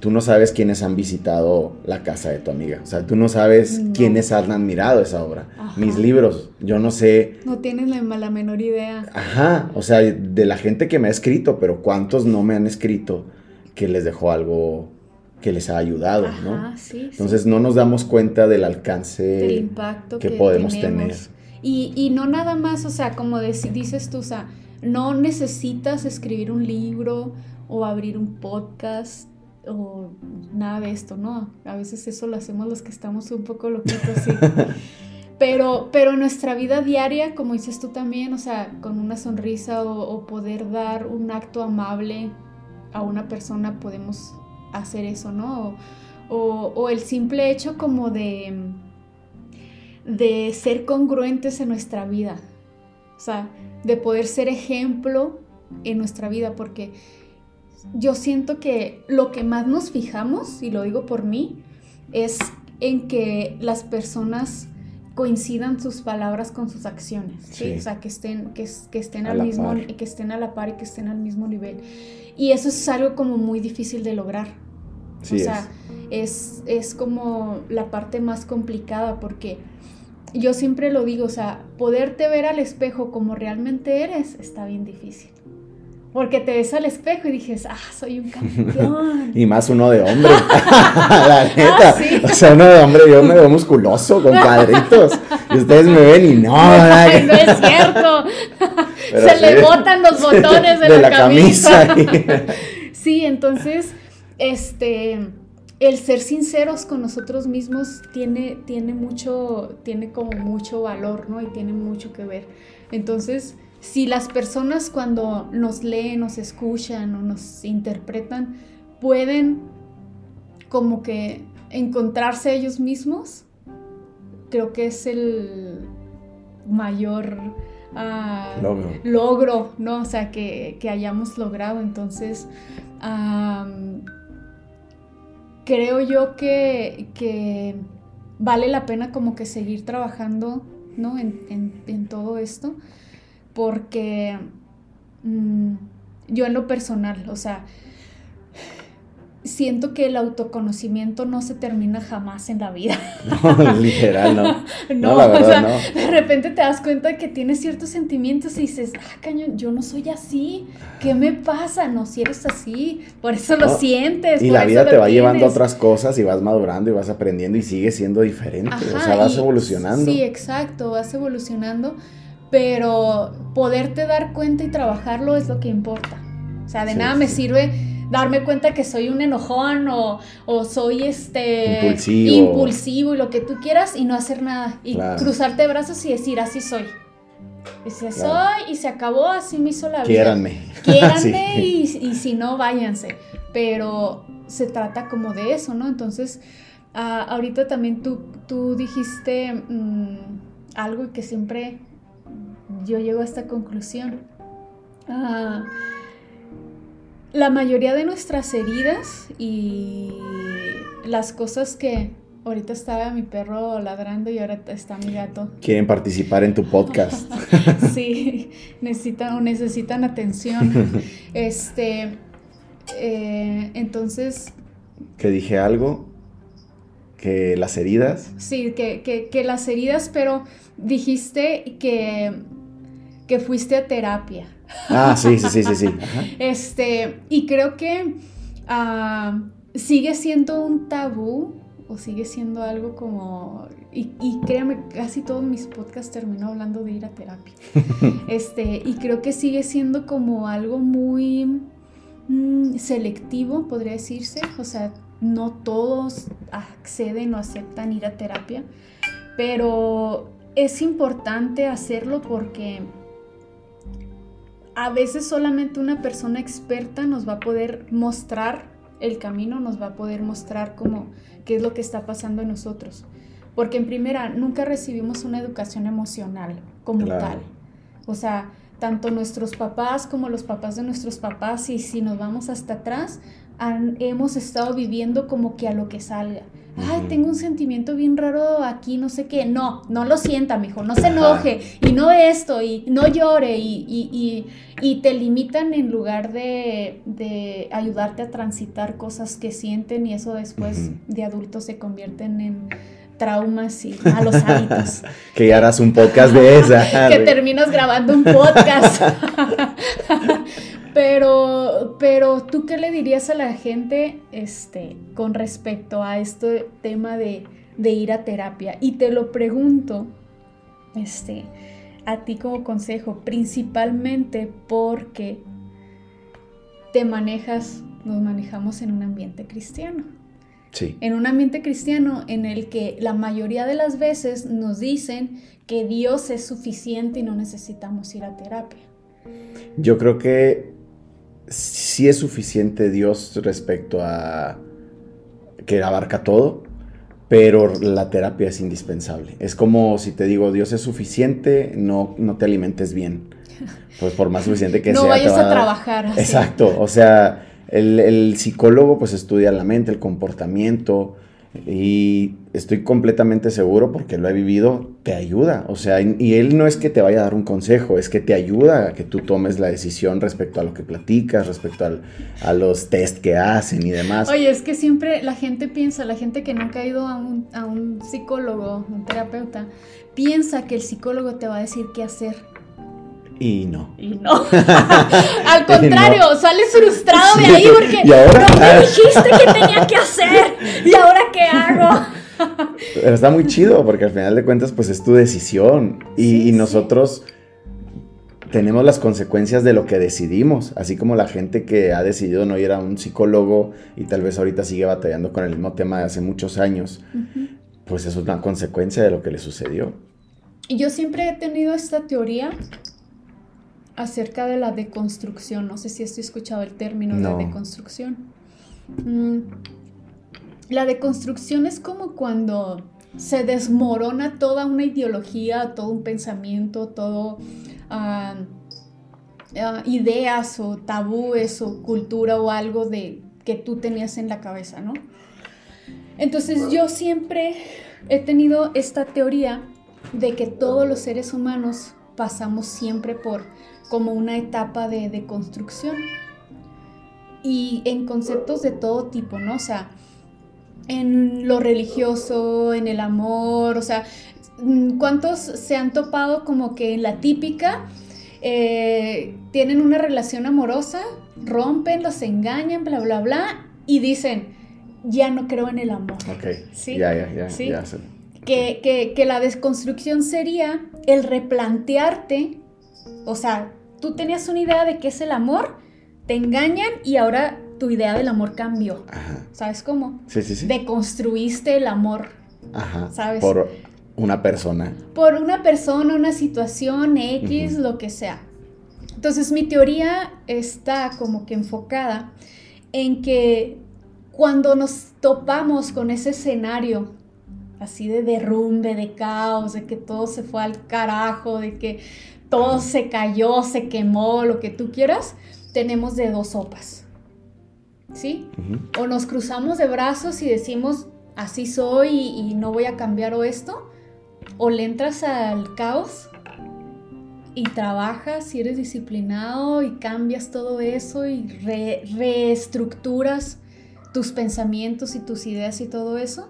Tú no sabes quiénes han visitado la casa de tu amiga. O sea, tú no sabes quiénes han admirado esa obra. Mis libros, yo no sé. No tienen la, menor idea. Ajá, o sea, de la gente que me ha escrito, pero ¿cuántos no me han escrito que les dejó algo que les ha ayudado, ¿no? Sí, Entonces no nos damos cuenta del alcance del impacto que, podemos tener. Y, y, no nada más, o sea, como dices tú, o sea, no necesitas escribir un libro o abrir un podcast o nada de esto, ¿no? A veces eso lo hacemos los que estamos un poco loquitos, sí. <laughs> Pero, pero nuestra vida diaria, como dices tú también, o sea, con una sonrisa o, poder dar un acto amable a una persona, podemos hacer eso, ¿no? O, o el simple hecho como de, de ser congruentes en nuestra vida. O sea, de poder ser ejemplo en nuestra vida, porque yo siento que lo que más nos fijamos, y lo digo por mí, es en que las personas coincidan sus palabras con sus acciones, o sea, que estén, que, estén al mismo, que estén a la par y que estén al mismo nivel. Y eso es algo como muy difícil de lograr. o sea, es. es como la parte más complicada porque yo siempre lo digo, o sea, poderte ver al espejo como realmente eres está bien difícil. Porque te ves al espejo y dices, ah, soy un campeón. <laughs> y más uno de hombre. <laughs> la neta. Ah, o sea, uno de hombre, yo me veo musculoso, con cuadritos. y ustedes me ven y no. <laughs> no es cierto. Se le botan los botones de, la, camisa. sí, entonces, este el ser sinceros con nosotros mismos tiene, tiene mucho, tiene como mucho valor, ¿no? Y tiene mucho que ver. Entonces, si las personas cuando nos leen, nos escuchan o nos interpretan, pueden como que encontrarse ellos mismos, creo que es el mayor ah, logro. ¿no? O sea, que, hayamos logrado. Entonces, creo yo que, vale la pena como que seguir trabajando, ¿no? En, todo esto, porque mm, yo en lo personal, o sea, siento que el autoconocimiento no se termina jamás en la vida. <laughs> No, literal, no. <laughs> no, la verdad, no. De repente te das cuenta de que tienes ciertos sentimientos y dices, ah, cañón, yo no soy así. ¿Qué me pasa? No, si eres así. Por eso lo sientes. Y la vida te va llevando a otras cosas y vas madurando y vas aprendiendo y sigues siendo diferente. o sea, vas evolucionando. Sí, exacto, vas evolucionando. Pero poderte dar cuenta y trabajarlo es lo que importa. O sea, de nada me sirve darme cuenta que soy un enojón o, soy este impulsivo. y lo que tú quieras y no hacer nada. Y cruzarte brazos y decir, así soy. Dice, soy y se acabó, así me hizo la vida. Quiéranme. <laughs> Quiéranme y, si no, váyanse. Pero se trata como de eso, ¿no? Entonces, Ah, ahorita también tú, tú dijiste mm, algo que siempre yo llego a esta conclusión. Ah, la mayoría de nuestras heridas y las cosas que ahorita estaba mi perro ladrando y ahora está mi gato. Quieren participar en tu podcast. <laughs> sí, necesitan necesitan atención. <laughs> este, eh, entonces. Que dije algo. Que las heridas. Sí, que, que, las heridas, pero dijiste que, que fuiste a terapia. Ah, sí, sí, sí, sí, <laughs> Este, y creo que ah, sigue siendo un tabú o sigue siendo algo como, y, y, créeme, casi todos mis podcasts termino hablando de ir a terapia. <laughs> este, y creo que sigue siendo como algo muy mm, selectivo, podría decirse. O sea, no todos acceden o aceptan ir a terapia, pero es importante hacerlo porque a veces solamente una persona experta nos va a poder mostrar el camino, nos va a poder mostrar cómo, qué es lo que está pasando en nosotros. Porque en primera, nunca recibimos una educación emocional como tal. O sea, tanto nuestros papás como los papás de nuestros papás, y si nos vamos hasta atrás, hemos estado viviendo como que a lo que salga ay, tengo un sentimiento bien raro aquí, no sé qué. No, no lo sienta, mijo, no se enoje, y no esto, y no llore, y, te limitan en lugar de, ayudarte a transitar cosas que sienten, y eso después de adultos se convierten en traumas y malos hábitos. <laughs> que harás un podcast de esa. <laughs> que terminas grabando un podcast. <laughs> Pero, pero tú qué le dirías a la gente este, con respecto a este tema de, ir a terapia? Y te lo pregunto este, a ti como consejo, principalmente porque te manejas, nos manejamos en un ambiente cristiano. Sí. En un ambiente cristiano en el que la mayoría de las veces nos dicen que Dios es suficiente y no necesitamos ir a terapia. Yo creo que sí es suficiente Dios respecto a que abarca todo, pero la terapia es indispensable. Es como si te digo, Dios es suficiente, no, no te alimentes bien. Pues por más suficiente que sea. No vayas a, trabajar. Exacto, o sea, el, el, psicólogo pues estudia la mente, el comportamiento, y estoy completamente seguro porque lo he vivido, te ayuda. O sea, y él no es que te vaya a dar un consejo, es que te ayuda a que tú tomes la decisión respecto a lo que platicas, respecto a los test que hacen y demás. Oye, es que siempre la gente piensa, la gente que nunca ha ido a un, a un psicólogo, un terapeuta, piensa que el psicólogo te va a decir qué hacer. Y no. Y no. <laughs> Al contrario, sales frustrado de ahí porque no me <laughs> dijiste que tenía que hacer. ¿Y ahora qué hago? Pero está muy chido porque al final de cuentas pues es tu decisión y, nosotros tenemos las consecuencias de lo que decidimos, así como la gente que ha decidido no ir a un psicólogo y tal vez ahorita sigue batallando con el mismo tema de hace muchos años, pues eso es una consecuencia de lo que le sucedió. Y yo siempre he tenido esta teoría acerca de la deconstrucción. No sé si has escuchado el término de deconstrucción. Mm, la deconstrucción es como cuando se desmorona toda una ideología, todo un pensamiento, todo ah, ah, ideas o tabúes o cultura o algo de que tú tenías en la cabeza, ¿no? Entonces yo siempre he tenido esta teoría de que todos los seres humanos pasamos siempre por como una etapa de, de construcción. Y en conceptos de todo tipo, ¿no? O sea, en lo religioso, en el amor, o sea, ¿cuántos se han topado como que en la típica eh, tienen una relación amorosa, rompen, los engañan, bla, bla, bla, y dicen, ya no creo en el amor. Ok. ¿Sí? Ya, ya, ya. ¿Sí? Que, que, que la desconstrucción sería el replantearte, o sea, tú tenías una idea de qué es el amor, te engañan y ahora tu idea del amor cambió. ¿Sabes cómo? Sí, sí, sí. Deconstruiste el amor. Ajá. ¿Sabes? Por una persona. Por una persona, una situación X, lo que sea. Entonces mi teoría está como que enfocada en que cuando nos topamos con ese escenario así de derrumbe, de caos, de que todo se fue al carajo, de que todo se cayó, se quemó, lo que tú quieras, tenemos de dos sopas. ¿Sí? O nos cruzamos de brazos y decimos, así soy y, no voy a cambiar o esto, o le entras al caos y trabajas y eres disciplinado y cambias todo eso y reestructuras tus pensamientos y tus ideas y todo eso,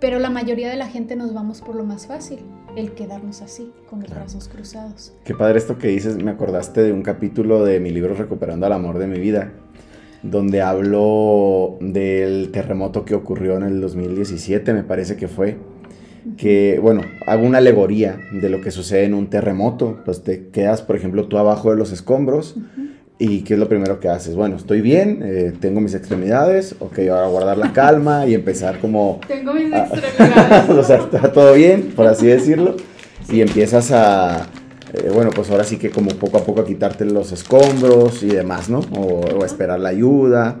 pero la mayoría de la gente nos vamos por lo más fácil, el quedarnos así, con los brazos cruzados. Qué padre esto que dices, me acordaste de un capítulo de mi libro Recuperando al Amor de mi vida, donde hablo del terremoto que ocurrió en el 2017, me parece que fue. Que, bueno, hago una alegoría de lo que sucede en un terremoto. Pues te quedas, por ejemplo, tú abajo de los escombros. ¿Y qué es lo primero que haces? Bueno, estoy bien, eh, tengo mis extremidades, ok, ahora guardar la calma y empezar como... <laughs> Tengo mis extremidades. <laughs> o sea, está todo bien, por así decirlo. Y empiezas a, eh, bueno, pues ahora sí que como poco a poco a quitarte los escombros y demás, ¿no? O, esperar la ayuda.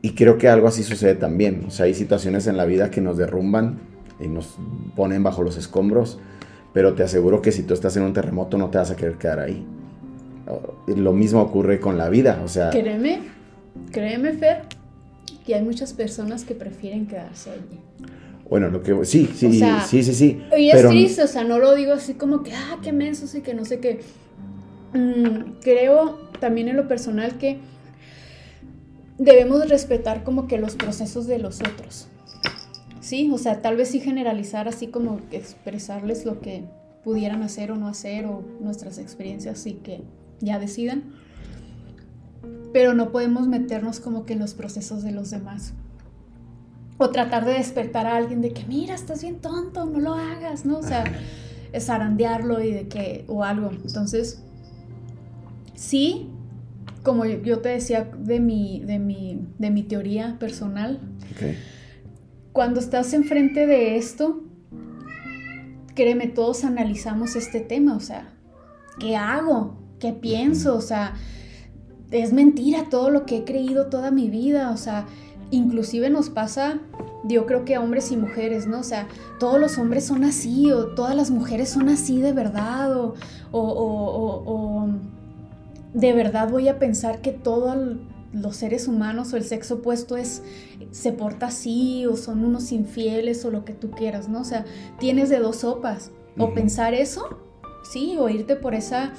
Y creo que algo así sucede también. O sea, hay situaciones en la vida que nos derrumban y nos ponen bajo los escombros, pero te aseguro que si tú estás en un terremoto no te vas a querer quedar ahí lo mismo ocurre con la vida, o sea... Créeme, créeme, Fer, que hay muchas personas que prefieren quedarse allí. Bueno, lo que... Sí, sí, sí, sí, sí. Y es triste, o sea, no lo digo así como que, ah, qué menso, sí, que no sé qué. Mm, creo también en lo personal que debemos respetar como que los procesos de los otros. Sí, o sea, tal vez sí generalizar así como expresarles lo que pudieran hacer o no hacer o nuestras experiencias sí que ya decidan. Pero no podemos meternos como que en los procesos de los demás. O tratar de despertar a alguien de que, mira, estás bien tonto, no lo hagas, ¿no? O sea, zarandearlo y de que, o algo. Entonces, sí, como yo te decía de mi, de mi, de mi teoría personal, cuando estás enfrente de esto, créeme, todos analizamos este tema, o sea, ¿qué hago? ¿Qué pienso? O sea, es mentira todo lo que he creído toda mi vida, o sea, inclusive nos pasa, yo creo que a hombres y mujeres, ¿no? O sea, todos los hombres son así, o todas las mujeres son así de verdad, o, o, de verdad voy a pensar que todos los seres humanos o el sexo opuesto es, se porta así, o son unos infieles, o lo que tú quieras, ¿no? O sea, tienes de dos sopas, o pensar eso, sí, o irte por esa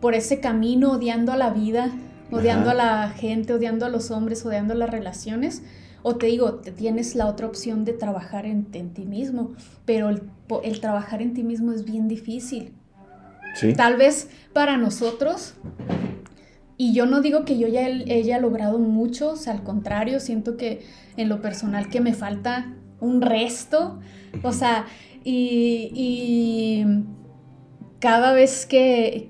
por ese camino odiando a la vida, odiando a la gente, odiando a los hombres, odiando las relaciones. O te digo, te tienes la otra opción de trabajar en, ti mismo, pero el, trabajar en ti mismo es bien difícil. Tal vez para nosotros, y yo no digo que yo ya haya logrado mucho, o al contrario, siento que en lo personal que me falta un resto, o sea, y cada vez que,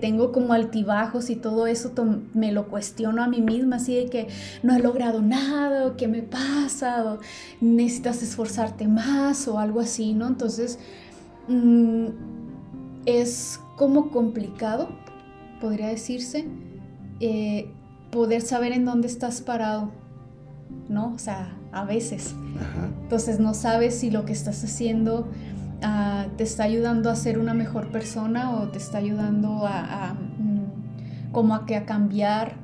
tengo como altibajos y todo eso, me lo cuestiono a mí misma, así de que no he logrado nada, o qué me pasa, o necesitas esforzarte más, o algo así, ¿no? Entonces, mm, es como complicado, podría decirse, eh, poder saber en dónde estás parado, ¿no? O sea, a veces. Entonces no sabes si lo que estás haciendo Ah, te está ayudando a ser una mejor persona o te está ayudando a, mm, como a que a cambiar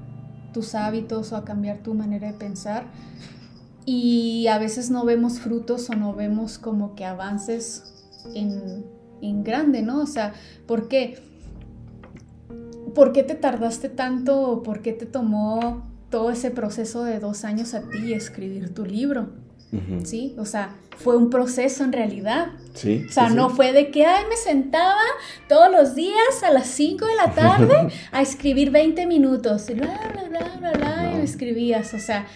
tus hábitos o a cambiar tu manera de pensar y a veces no vemos frutos o no vemos como que avances en, en grande, ¿no? O sea, ¿por qué? ¿Por qué te tardaste tanto o por qué te tomó todo ese proceso de dos años a ti escribir tu libro? ¿Sí? O sea, fue un proceso en realidad. Sí. O sea, no fue de que, ay, me sentaba todos los días a las 5 de la tarde <laughs> a escribir 20 minutos, y bla, bla, bla, bla, bla, y escribías. O sea,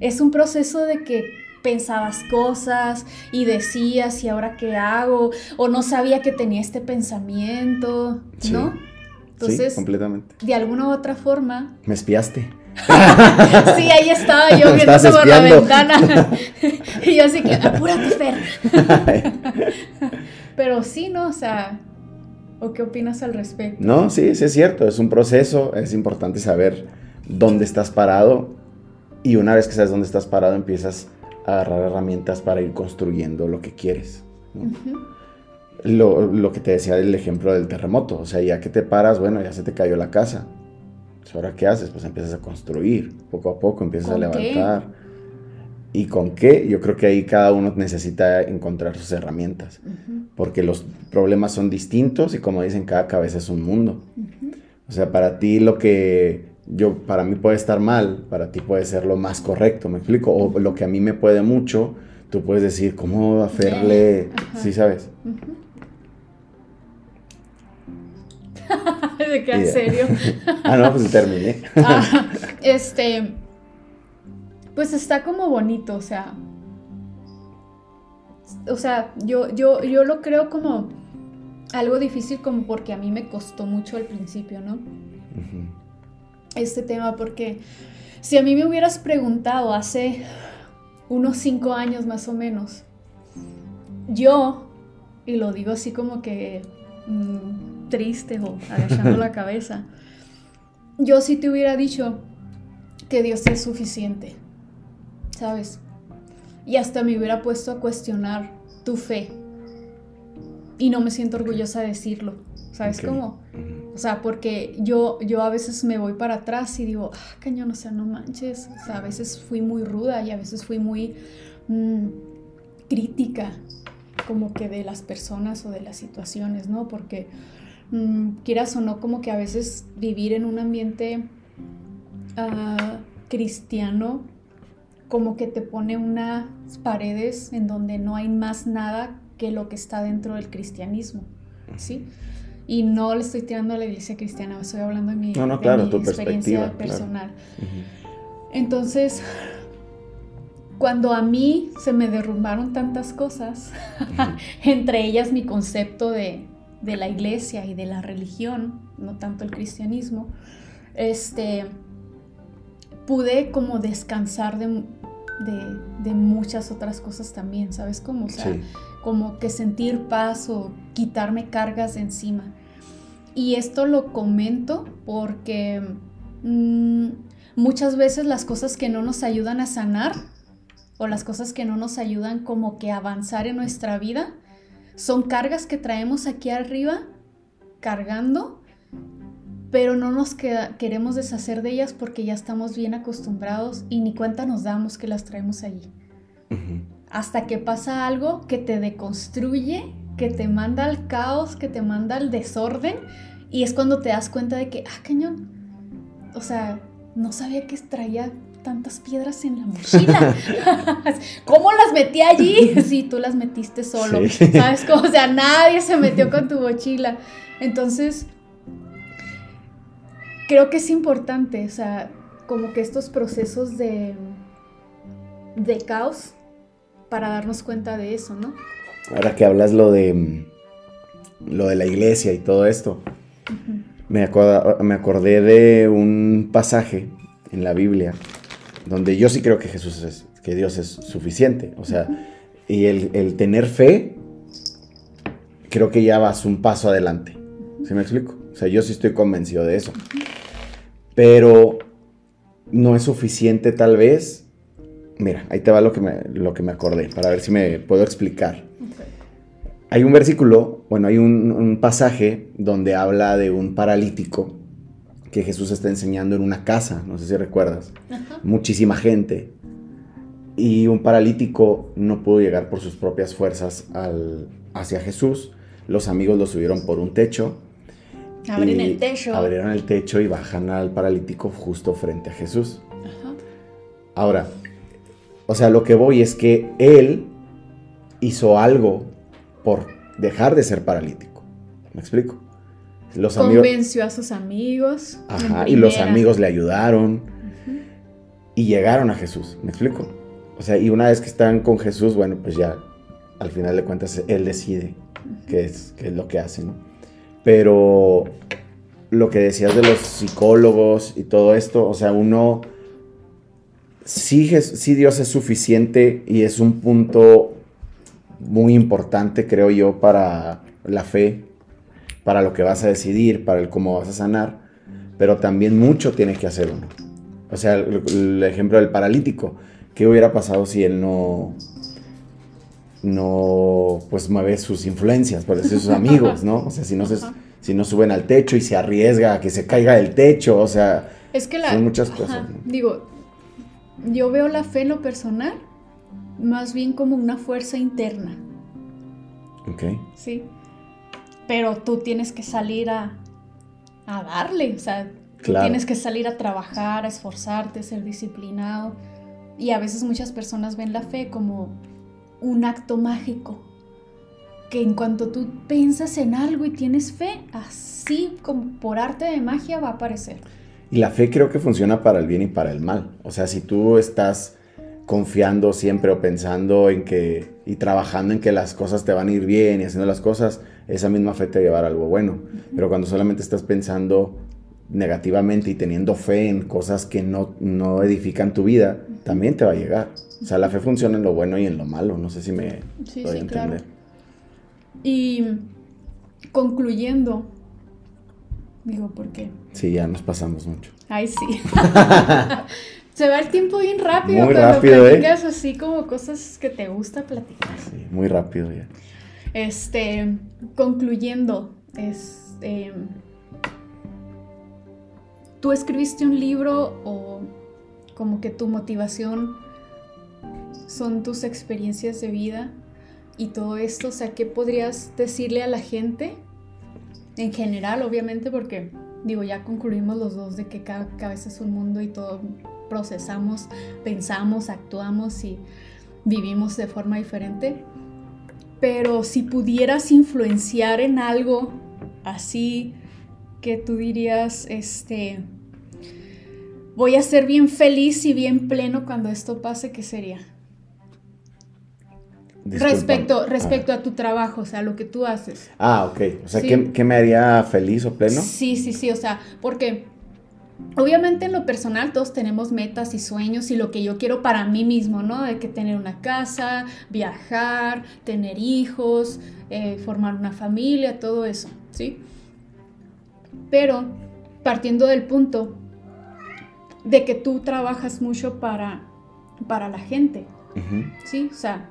es un proceso de que pensabas cosas y decías, ¿y ahora qué hago? O no sabía que tenía este pensamiento, ¿no? Entonces, sí, completamente. De alguna u otra forma. Me espiaste. Sí, ahí estaba yo viendo por la ventana. <laughs> y yo así que, apúrate, Fer. <laughs> Pero sí, ¿no? O sea, ¿o qué opinas al respecto? No, sí, sí es cierto, es un proceso, es importante saber dónde estás parado Y una vez que sabes dónde estás parado, empiezas a agarrar herramientas para ir construyendo lo que quieres. lo, lo, que te decía del ejemplo del terremoto. O sea, ya que te paras, bueno, ya se te cayó la casa. ¿Ahora qué haces? Pues empiezas a construir. Poco a poco empiezas a levantar. ¿Y con qué? Yo creo que ahí cada uno necesita encontrar sus herramientas. Porque los problemas son distintos y como dicen, cada cabeza es un mundo. O sea, para ti lo que yo, para mí puede estar mal, para ti puede ser lo más correcto, ¿me explico? O lo que a mí me puede mucho, tú puedes decir, ¿cómo hacerle? Sí, ¿sabes? ¿De qué en serio? <laughs> ah, no, pues terminé. Ah, este, pues está como bonito, o sea, o sea, yo, yo, yo lo creo como algo difícil como porque a mí me costó mucho al principio, ¿no? Este tema, porque si a mí me hubieras preguntado hace unos cinco años más o menos, yo, y lo digo así como que mm, triste o agachando la cabeza, yo sí te hubiera dicho que Dios es suficiente, ¿sabes? Y hasta me hubiera puesto a cuestionar tu fe y no me siento orgullosa de decirlo. ¿Sabes cómo? O sea, porque yo, yo a veces me voy para atrás y digo, ah, cañón, o sea, no manches. O sea, a veces fui muy ruda y a veces fui muy mm, crítica, como que de las personas o de las situaciones, ¿no? Porque mm, quieras o no, como que a veces vivir en un ambiente uh, cristiano, como que te pone unas paredes en donde no hay más nada que lo que está dentro del cristianismo, ¿sí? Y no le estoy tirando a la iglesia cristiana, estoy hablando de mi, experiencia personal. Entonces, cuando a mí se me derrumbaron tantas cosas, <laughs> entre ellas mi concepto de, de, la iglesia y de la religión, no tanto el cristianismo, este, pude como descansar de, de, muchas otras cosas también, ¿sabes? Como, o sea, como que sentir paz o quitarme cargas de encima. Y esto lo comento porque mm, muchas veces las cosas que no nos ayudan a sanar o las cosas que no nos ayudan como que a avanzar en nuestra vida son cargas que traemos aquí arriba cargando pero no nos queremos deshacer de ellas porque ya estamos bien acostumbrados y ni cuenta nos damos que las traemos allí. Hasta que pasa algo que te deconstruye, que te manda al caos, que te manda al desorden y es cuando te das cuenta de que, ah, cañón, o sea, no sabía que traía tantas piedras en la mochila. <laughs> ¿Cómo las metí allí? <laughs> Sí, tú las metiste solo. <laughs> ¿Sabes cómo? O sea, nadie se metió con tu mochila. Entonces, creo que es importante, o sea, como que estos procesos de, de caos para darnos cuenta de eso, ¿no? Ahora que hablas lo de lo de la iglesia y todo esto, me, me acordé de un pasaje en la Biblia donde yo sí creo que Jesús es, que Dios es suficiente, o sea, y el, el, tener fe, creo que ya vas un paso adelante, ¿sí me explico? O sea, yo sí estoy convencido de eso pero no es suficiente tal vez. Mira, ahí te va lo que me, lo que me acordé, para ver si me puedo explicar. Hay un versículo, bueno, hay un, pasaje donde habla de un paralítico que Jesús está enseñando en una casa, no sé si recuerdas. Muchísima gente. Y un paralítico no pudo llegar por sus propias fuerzas hacia Jesús. Los amigos lo subieron por un techo Abren el techo. Abrieron el techo y bajan al paralítico justo frente a Jesús. Ahora, o sea, lo que voy es que él hizo algo por dejar de ser paralítico. ¿Me explico? Los Convenció a sus amigos. Ajá, y los amigos le ayudaron. Y llegaron a Jesús. ¿Me explico? O sea, y una vez que están con Jesús, bueno, pues ya al final de cuentas él decide qué es, qué es lo que hace, ¿no? Pero lo que decías de los psicólogos y todo esto, o sea, uno, sí, sí Dios es suficiente y es un punto muy importante, creo yo, para la fe, para lo que vas a decidir, para el cómo vas a sanar, pero también mucho tiene que hacer uno. O sea, el, el ejemplo del paralítico. ¿Qué hubiera pasado si él no, no pues mueve sus influencias, por decir sus amigos, ¿no? O sea, si no, se, si no suben al techo y se arriesga a que se caiga del techo, o sea, Es que la. son muchas ajá, cosas. ¿no? Digo, yo veo la fe en lo personal más bien como una fuerza interna, Ok. ¿sí? Pero tú tienes que salir a, a darle, o sea, Claro. tienes que salir a trabajar, a esforzarte, ser disciplinado. Y a veces muchas personas ven la fe como un acto mágico. Que en cuanto tú piensas en algo y tienes fe, así como por arte de magia va a aparecer. Y la fe creo que funciona para el bien y para el mal. O sea, si tú estás confiando siempre o pensando en que y trabajando en que las cosas te van a ir bien y haciendo las cosas, esa misma fe te va a algo bueno. Pero cuando solamente estás pensando negativamente y teniendo fe en cosas que no, no edifican tu vida, también te va a llegar. O sea, la fe funciona en lo bueno y en lo malo. No sé si me Sí, doy a claro. entender. Y concluyendo, digo, ¿por qué? Sí, ya nos pasamos mucho. Ay, sí. <laughs> <laughs> Se va el tiempo bien rápido Muy cuando rápido, ¿eh? platicas así como cosas que te gusta platicar. Sí, muy rápido ya. Este, concluyendo, es, eh, ¿tú escribiste un libro o como que tu motivación son tus experiencias de vida y todo esto? O sea, ¿qué podrías decirle a la gente en general, obviamente, porque digo, ya concluimos los dos de que cada cabeza es un mundo y todo procesamos, pensamos, actuamos y vivimos de forma diferente? Pero si pudieras influenciar en algo así que tú dirías, este, voy a ser bien feliz y bien pleno cuando esto pase, ¿qué sería? Respecto, Ah. respecto a tu trabajo, o sea, lo que tú haces. Ah, ok. O sea, Sí. ¿qué, qué me haría feliz o pleno? Sí, sí, sí, o sea, porque obviamente en lo personal todos tenemos metas y sueños y lo que yo quiero para mí mismo, ¿no? De que tener una casa, viajar, tener hijos, eh, formar una familia, todo eso, ¿sí? Pero partiendo del punto de que tú trabajas mucho para, para la gente. ¿sí? O sea,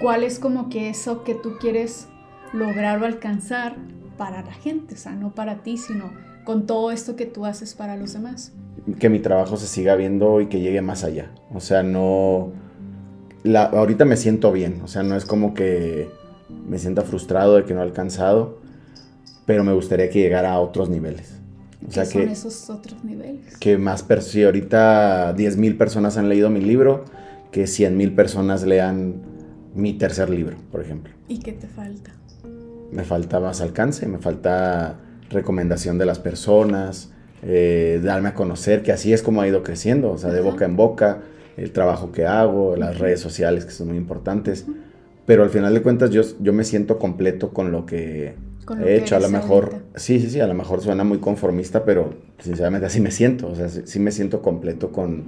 ¿cuál es como que eso que tú quieres lograr o alcanzar para la gente? O sea, no para ti, sino con todo esto que tú haces para los demás. Que mi trabajo se siga viendo y que llegue más allá. O sea, no... La, ahorita me siento bien. O sea, no es como que me sienta frustrado de que no he alcanzado. Pero me gustaría que llegara a otros niveles. O sea, ¿Qué son que, esos otros niveles? que más... Si ahorita 10.000 personas han leído mi libro, que 100.000 personas lean mi tercer libro, por ejemplo. ¿Y qué te falta? me falta más alcance, me falta recomendación de las personas, eh, darme a conocer, que así es como ha ido creciendo, o sea, de boca en boca, el trabajo que hago, las redes sociales que son muy importantes, pero al final de cuentas yo, yo me siento completo con lo que Con lo he que hecho, a lo mejor, ahorita. sí, sí, sí, a lo mejor suena muy conformista, pero sinceramente así me siento, o sea, sí, sí me siento completo con,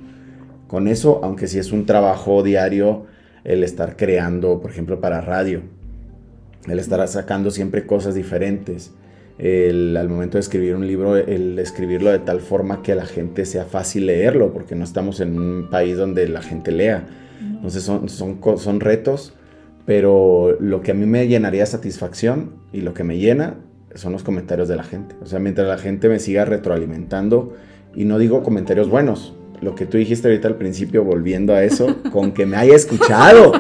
con eso, aunque sí es un trabajo diario el estar creando, por ejemplo, para radio, el estar sacando siempre cosas diferentes, el, al momento de escribir un libro, el escribirlo de tal forma que a la gente sea fácil leerlo, porque no estamos en un país donde la gente lea. Entonces son, son, son retos, pero lo que a mí me llenaría satisfacción y lo que me llena son los comentarios de la gente. O sea, mientras la gente me siga retroalimentando, y no digo comentarios buenos, lo que tú dijiste ahorita al principio, volviendo a eso, <laughs> con que me haya escuchado,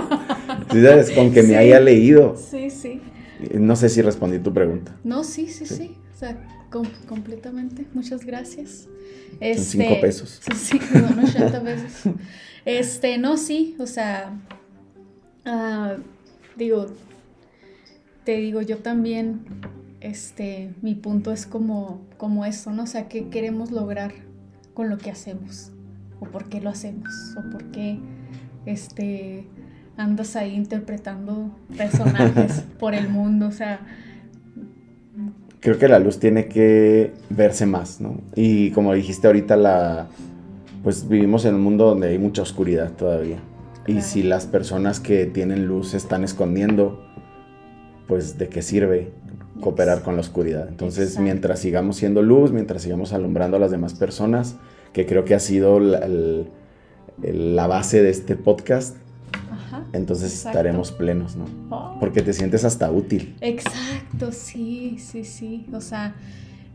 ¿sí sabes? con que Sí. me haya leído. Sí, sí. No sé si respondí tu pregunta. No, sí, sí, Sí. sí. O sea, com- completamente. Muchas gracias. Son cinco pesos. <laughs> Sí, son 80 pesos. Este, no, sí, o sea, ah, digo, te digo, yo también, este, mi punto es como, como eso, ¿no? O sea, ¿qué queremos lograr con lo que hacemos? ¿O por qué lo hacemos? ¿O por qué, este, andas ahí interpretando personajes <laughs> por el mundo? O sea, Creo que la luz tiene que verse más, ¿no? Y como dijiste ahorita, la, pues vivimos en un mundo donde hay mucha oscuridad todavía. Y Claro. si las personas que tienen luz se están escondiendo, pues de qué sirve cooperar con la oscuridad. Entonces, Exacto. mientras sigamos siendo luz, mientras sigamos alumbrando a las demás personas, que creo que ha sido la, la base de este podcast. Ajá. Entonces Exacto. estaremos plenos, ¿no? Oh. Porque te sientes hasta útil. Exacto, sí, sí, sí. O sea,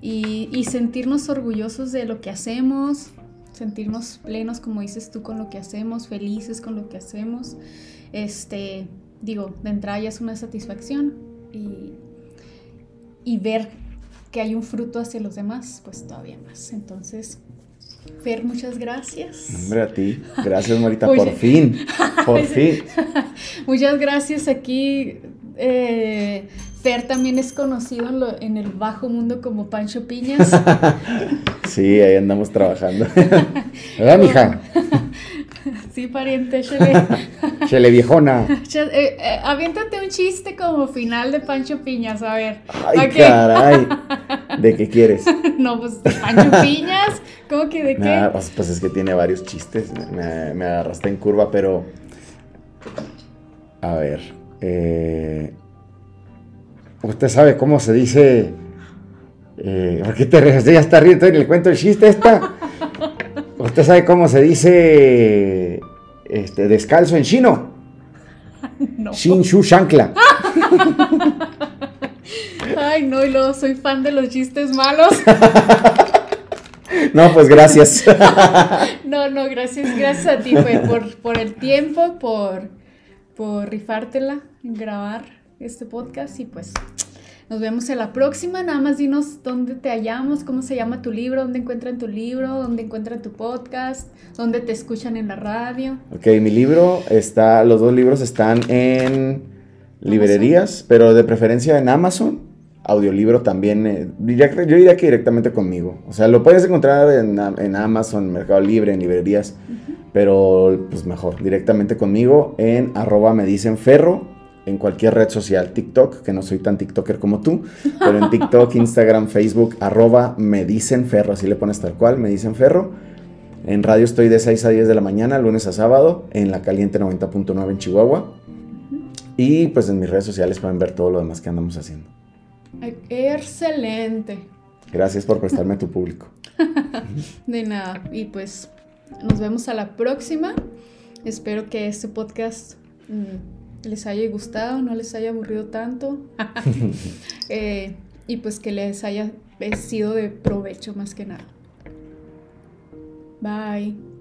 y, y sentirnos orgullosos de lo que hacemos, sentirnos plenos, como dices tú, con lo que hacemos, felices con lo que hacemos. Este, digo, de entrada ya es una satisfacción y, y ver que hay un fruto hacia los demás, pues todavía más. Entonces, Fer, muchas gracias. Hombre, a ti. Gracias, Morita, Oye. por fin. Por <laughs> fin. <laughs> Muchas gracias aquí. eh, Fer también es conocido en, lo- en el bajo mundo como Pancho Piñas. <laughs> Sí, ahí andamos trabajando. ¿Verdad, mija? <laughs> sí, pariente, chele. Chele <laughs> viejona. <laughs> Eh, eh, aviéntate un chiste como final de Pancho Piñas, a ver. Ay, caray. ¿De qué quieres? No, pues de Pancho Piñas. ¿Cómo que de qué? Pues, pues es que tiene varios chistes. Me, me agarraste en curva, pero. A ver. eh, Usted sabe cómo se dice. Eh, ¿Por qué te ríes? Ya está riendo y le cuento el chiste esta. Usted sabe cómo se dice. Este, descalzo en chino. <laughs> No. Shin Shu Shankla. <laughs> Ay, no, y luego soy fan de los chistes malos. <laughs> No, pues gracias. No, no, gracias, gracias a ti, Fer, por, por el tiempo, por, por rifártela en grabar este podcast y pues nos vemos en la próxima. Nada más dinos dónde te hallamos, cómo se llama tu libro, dónde encuentran tu libro, dónde encuentran tu podcast, dónde te escuchan en la radio. Ok, mi libro está, los dos libros están en librerías, pero de preferencia en Amazon. Audiolibro también, eh, yo diría que directamente conmigo. O sea, lo puedes encontrar en, en Amazon, Mercado Libre, en librerías, pero pues mejor, directamente conmigo en arroba me dicen ferro, en cualquier red social, TikTok, que no soy tan TikToker como tú, pero en TikTok, <laughs> Instagram, Facebook, arroba me dicen ferro, así le pones tal cual, me dicen ferro. En radio estoy de 6 a 10 de la mañana, lunes a sábado, en la caliente 90.9 en Chihuahua. Y pues en mis redes sociales pueden ver todo lo demás que andamos haciendo. Excelente. Gracias por prestarme a tu público. <laughs> De nada. Y pues nos vemos a la próxima. Espero que este podcast mm, les haya gustado, no les haya aburrido tanto. <laughs> Eh, y pues que les haya sido de provecho más que nada. Bye.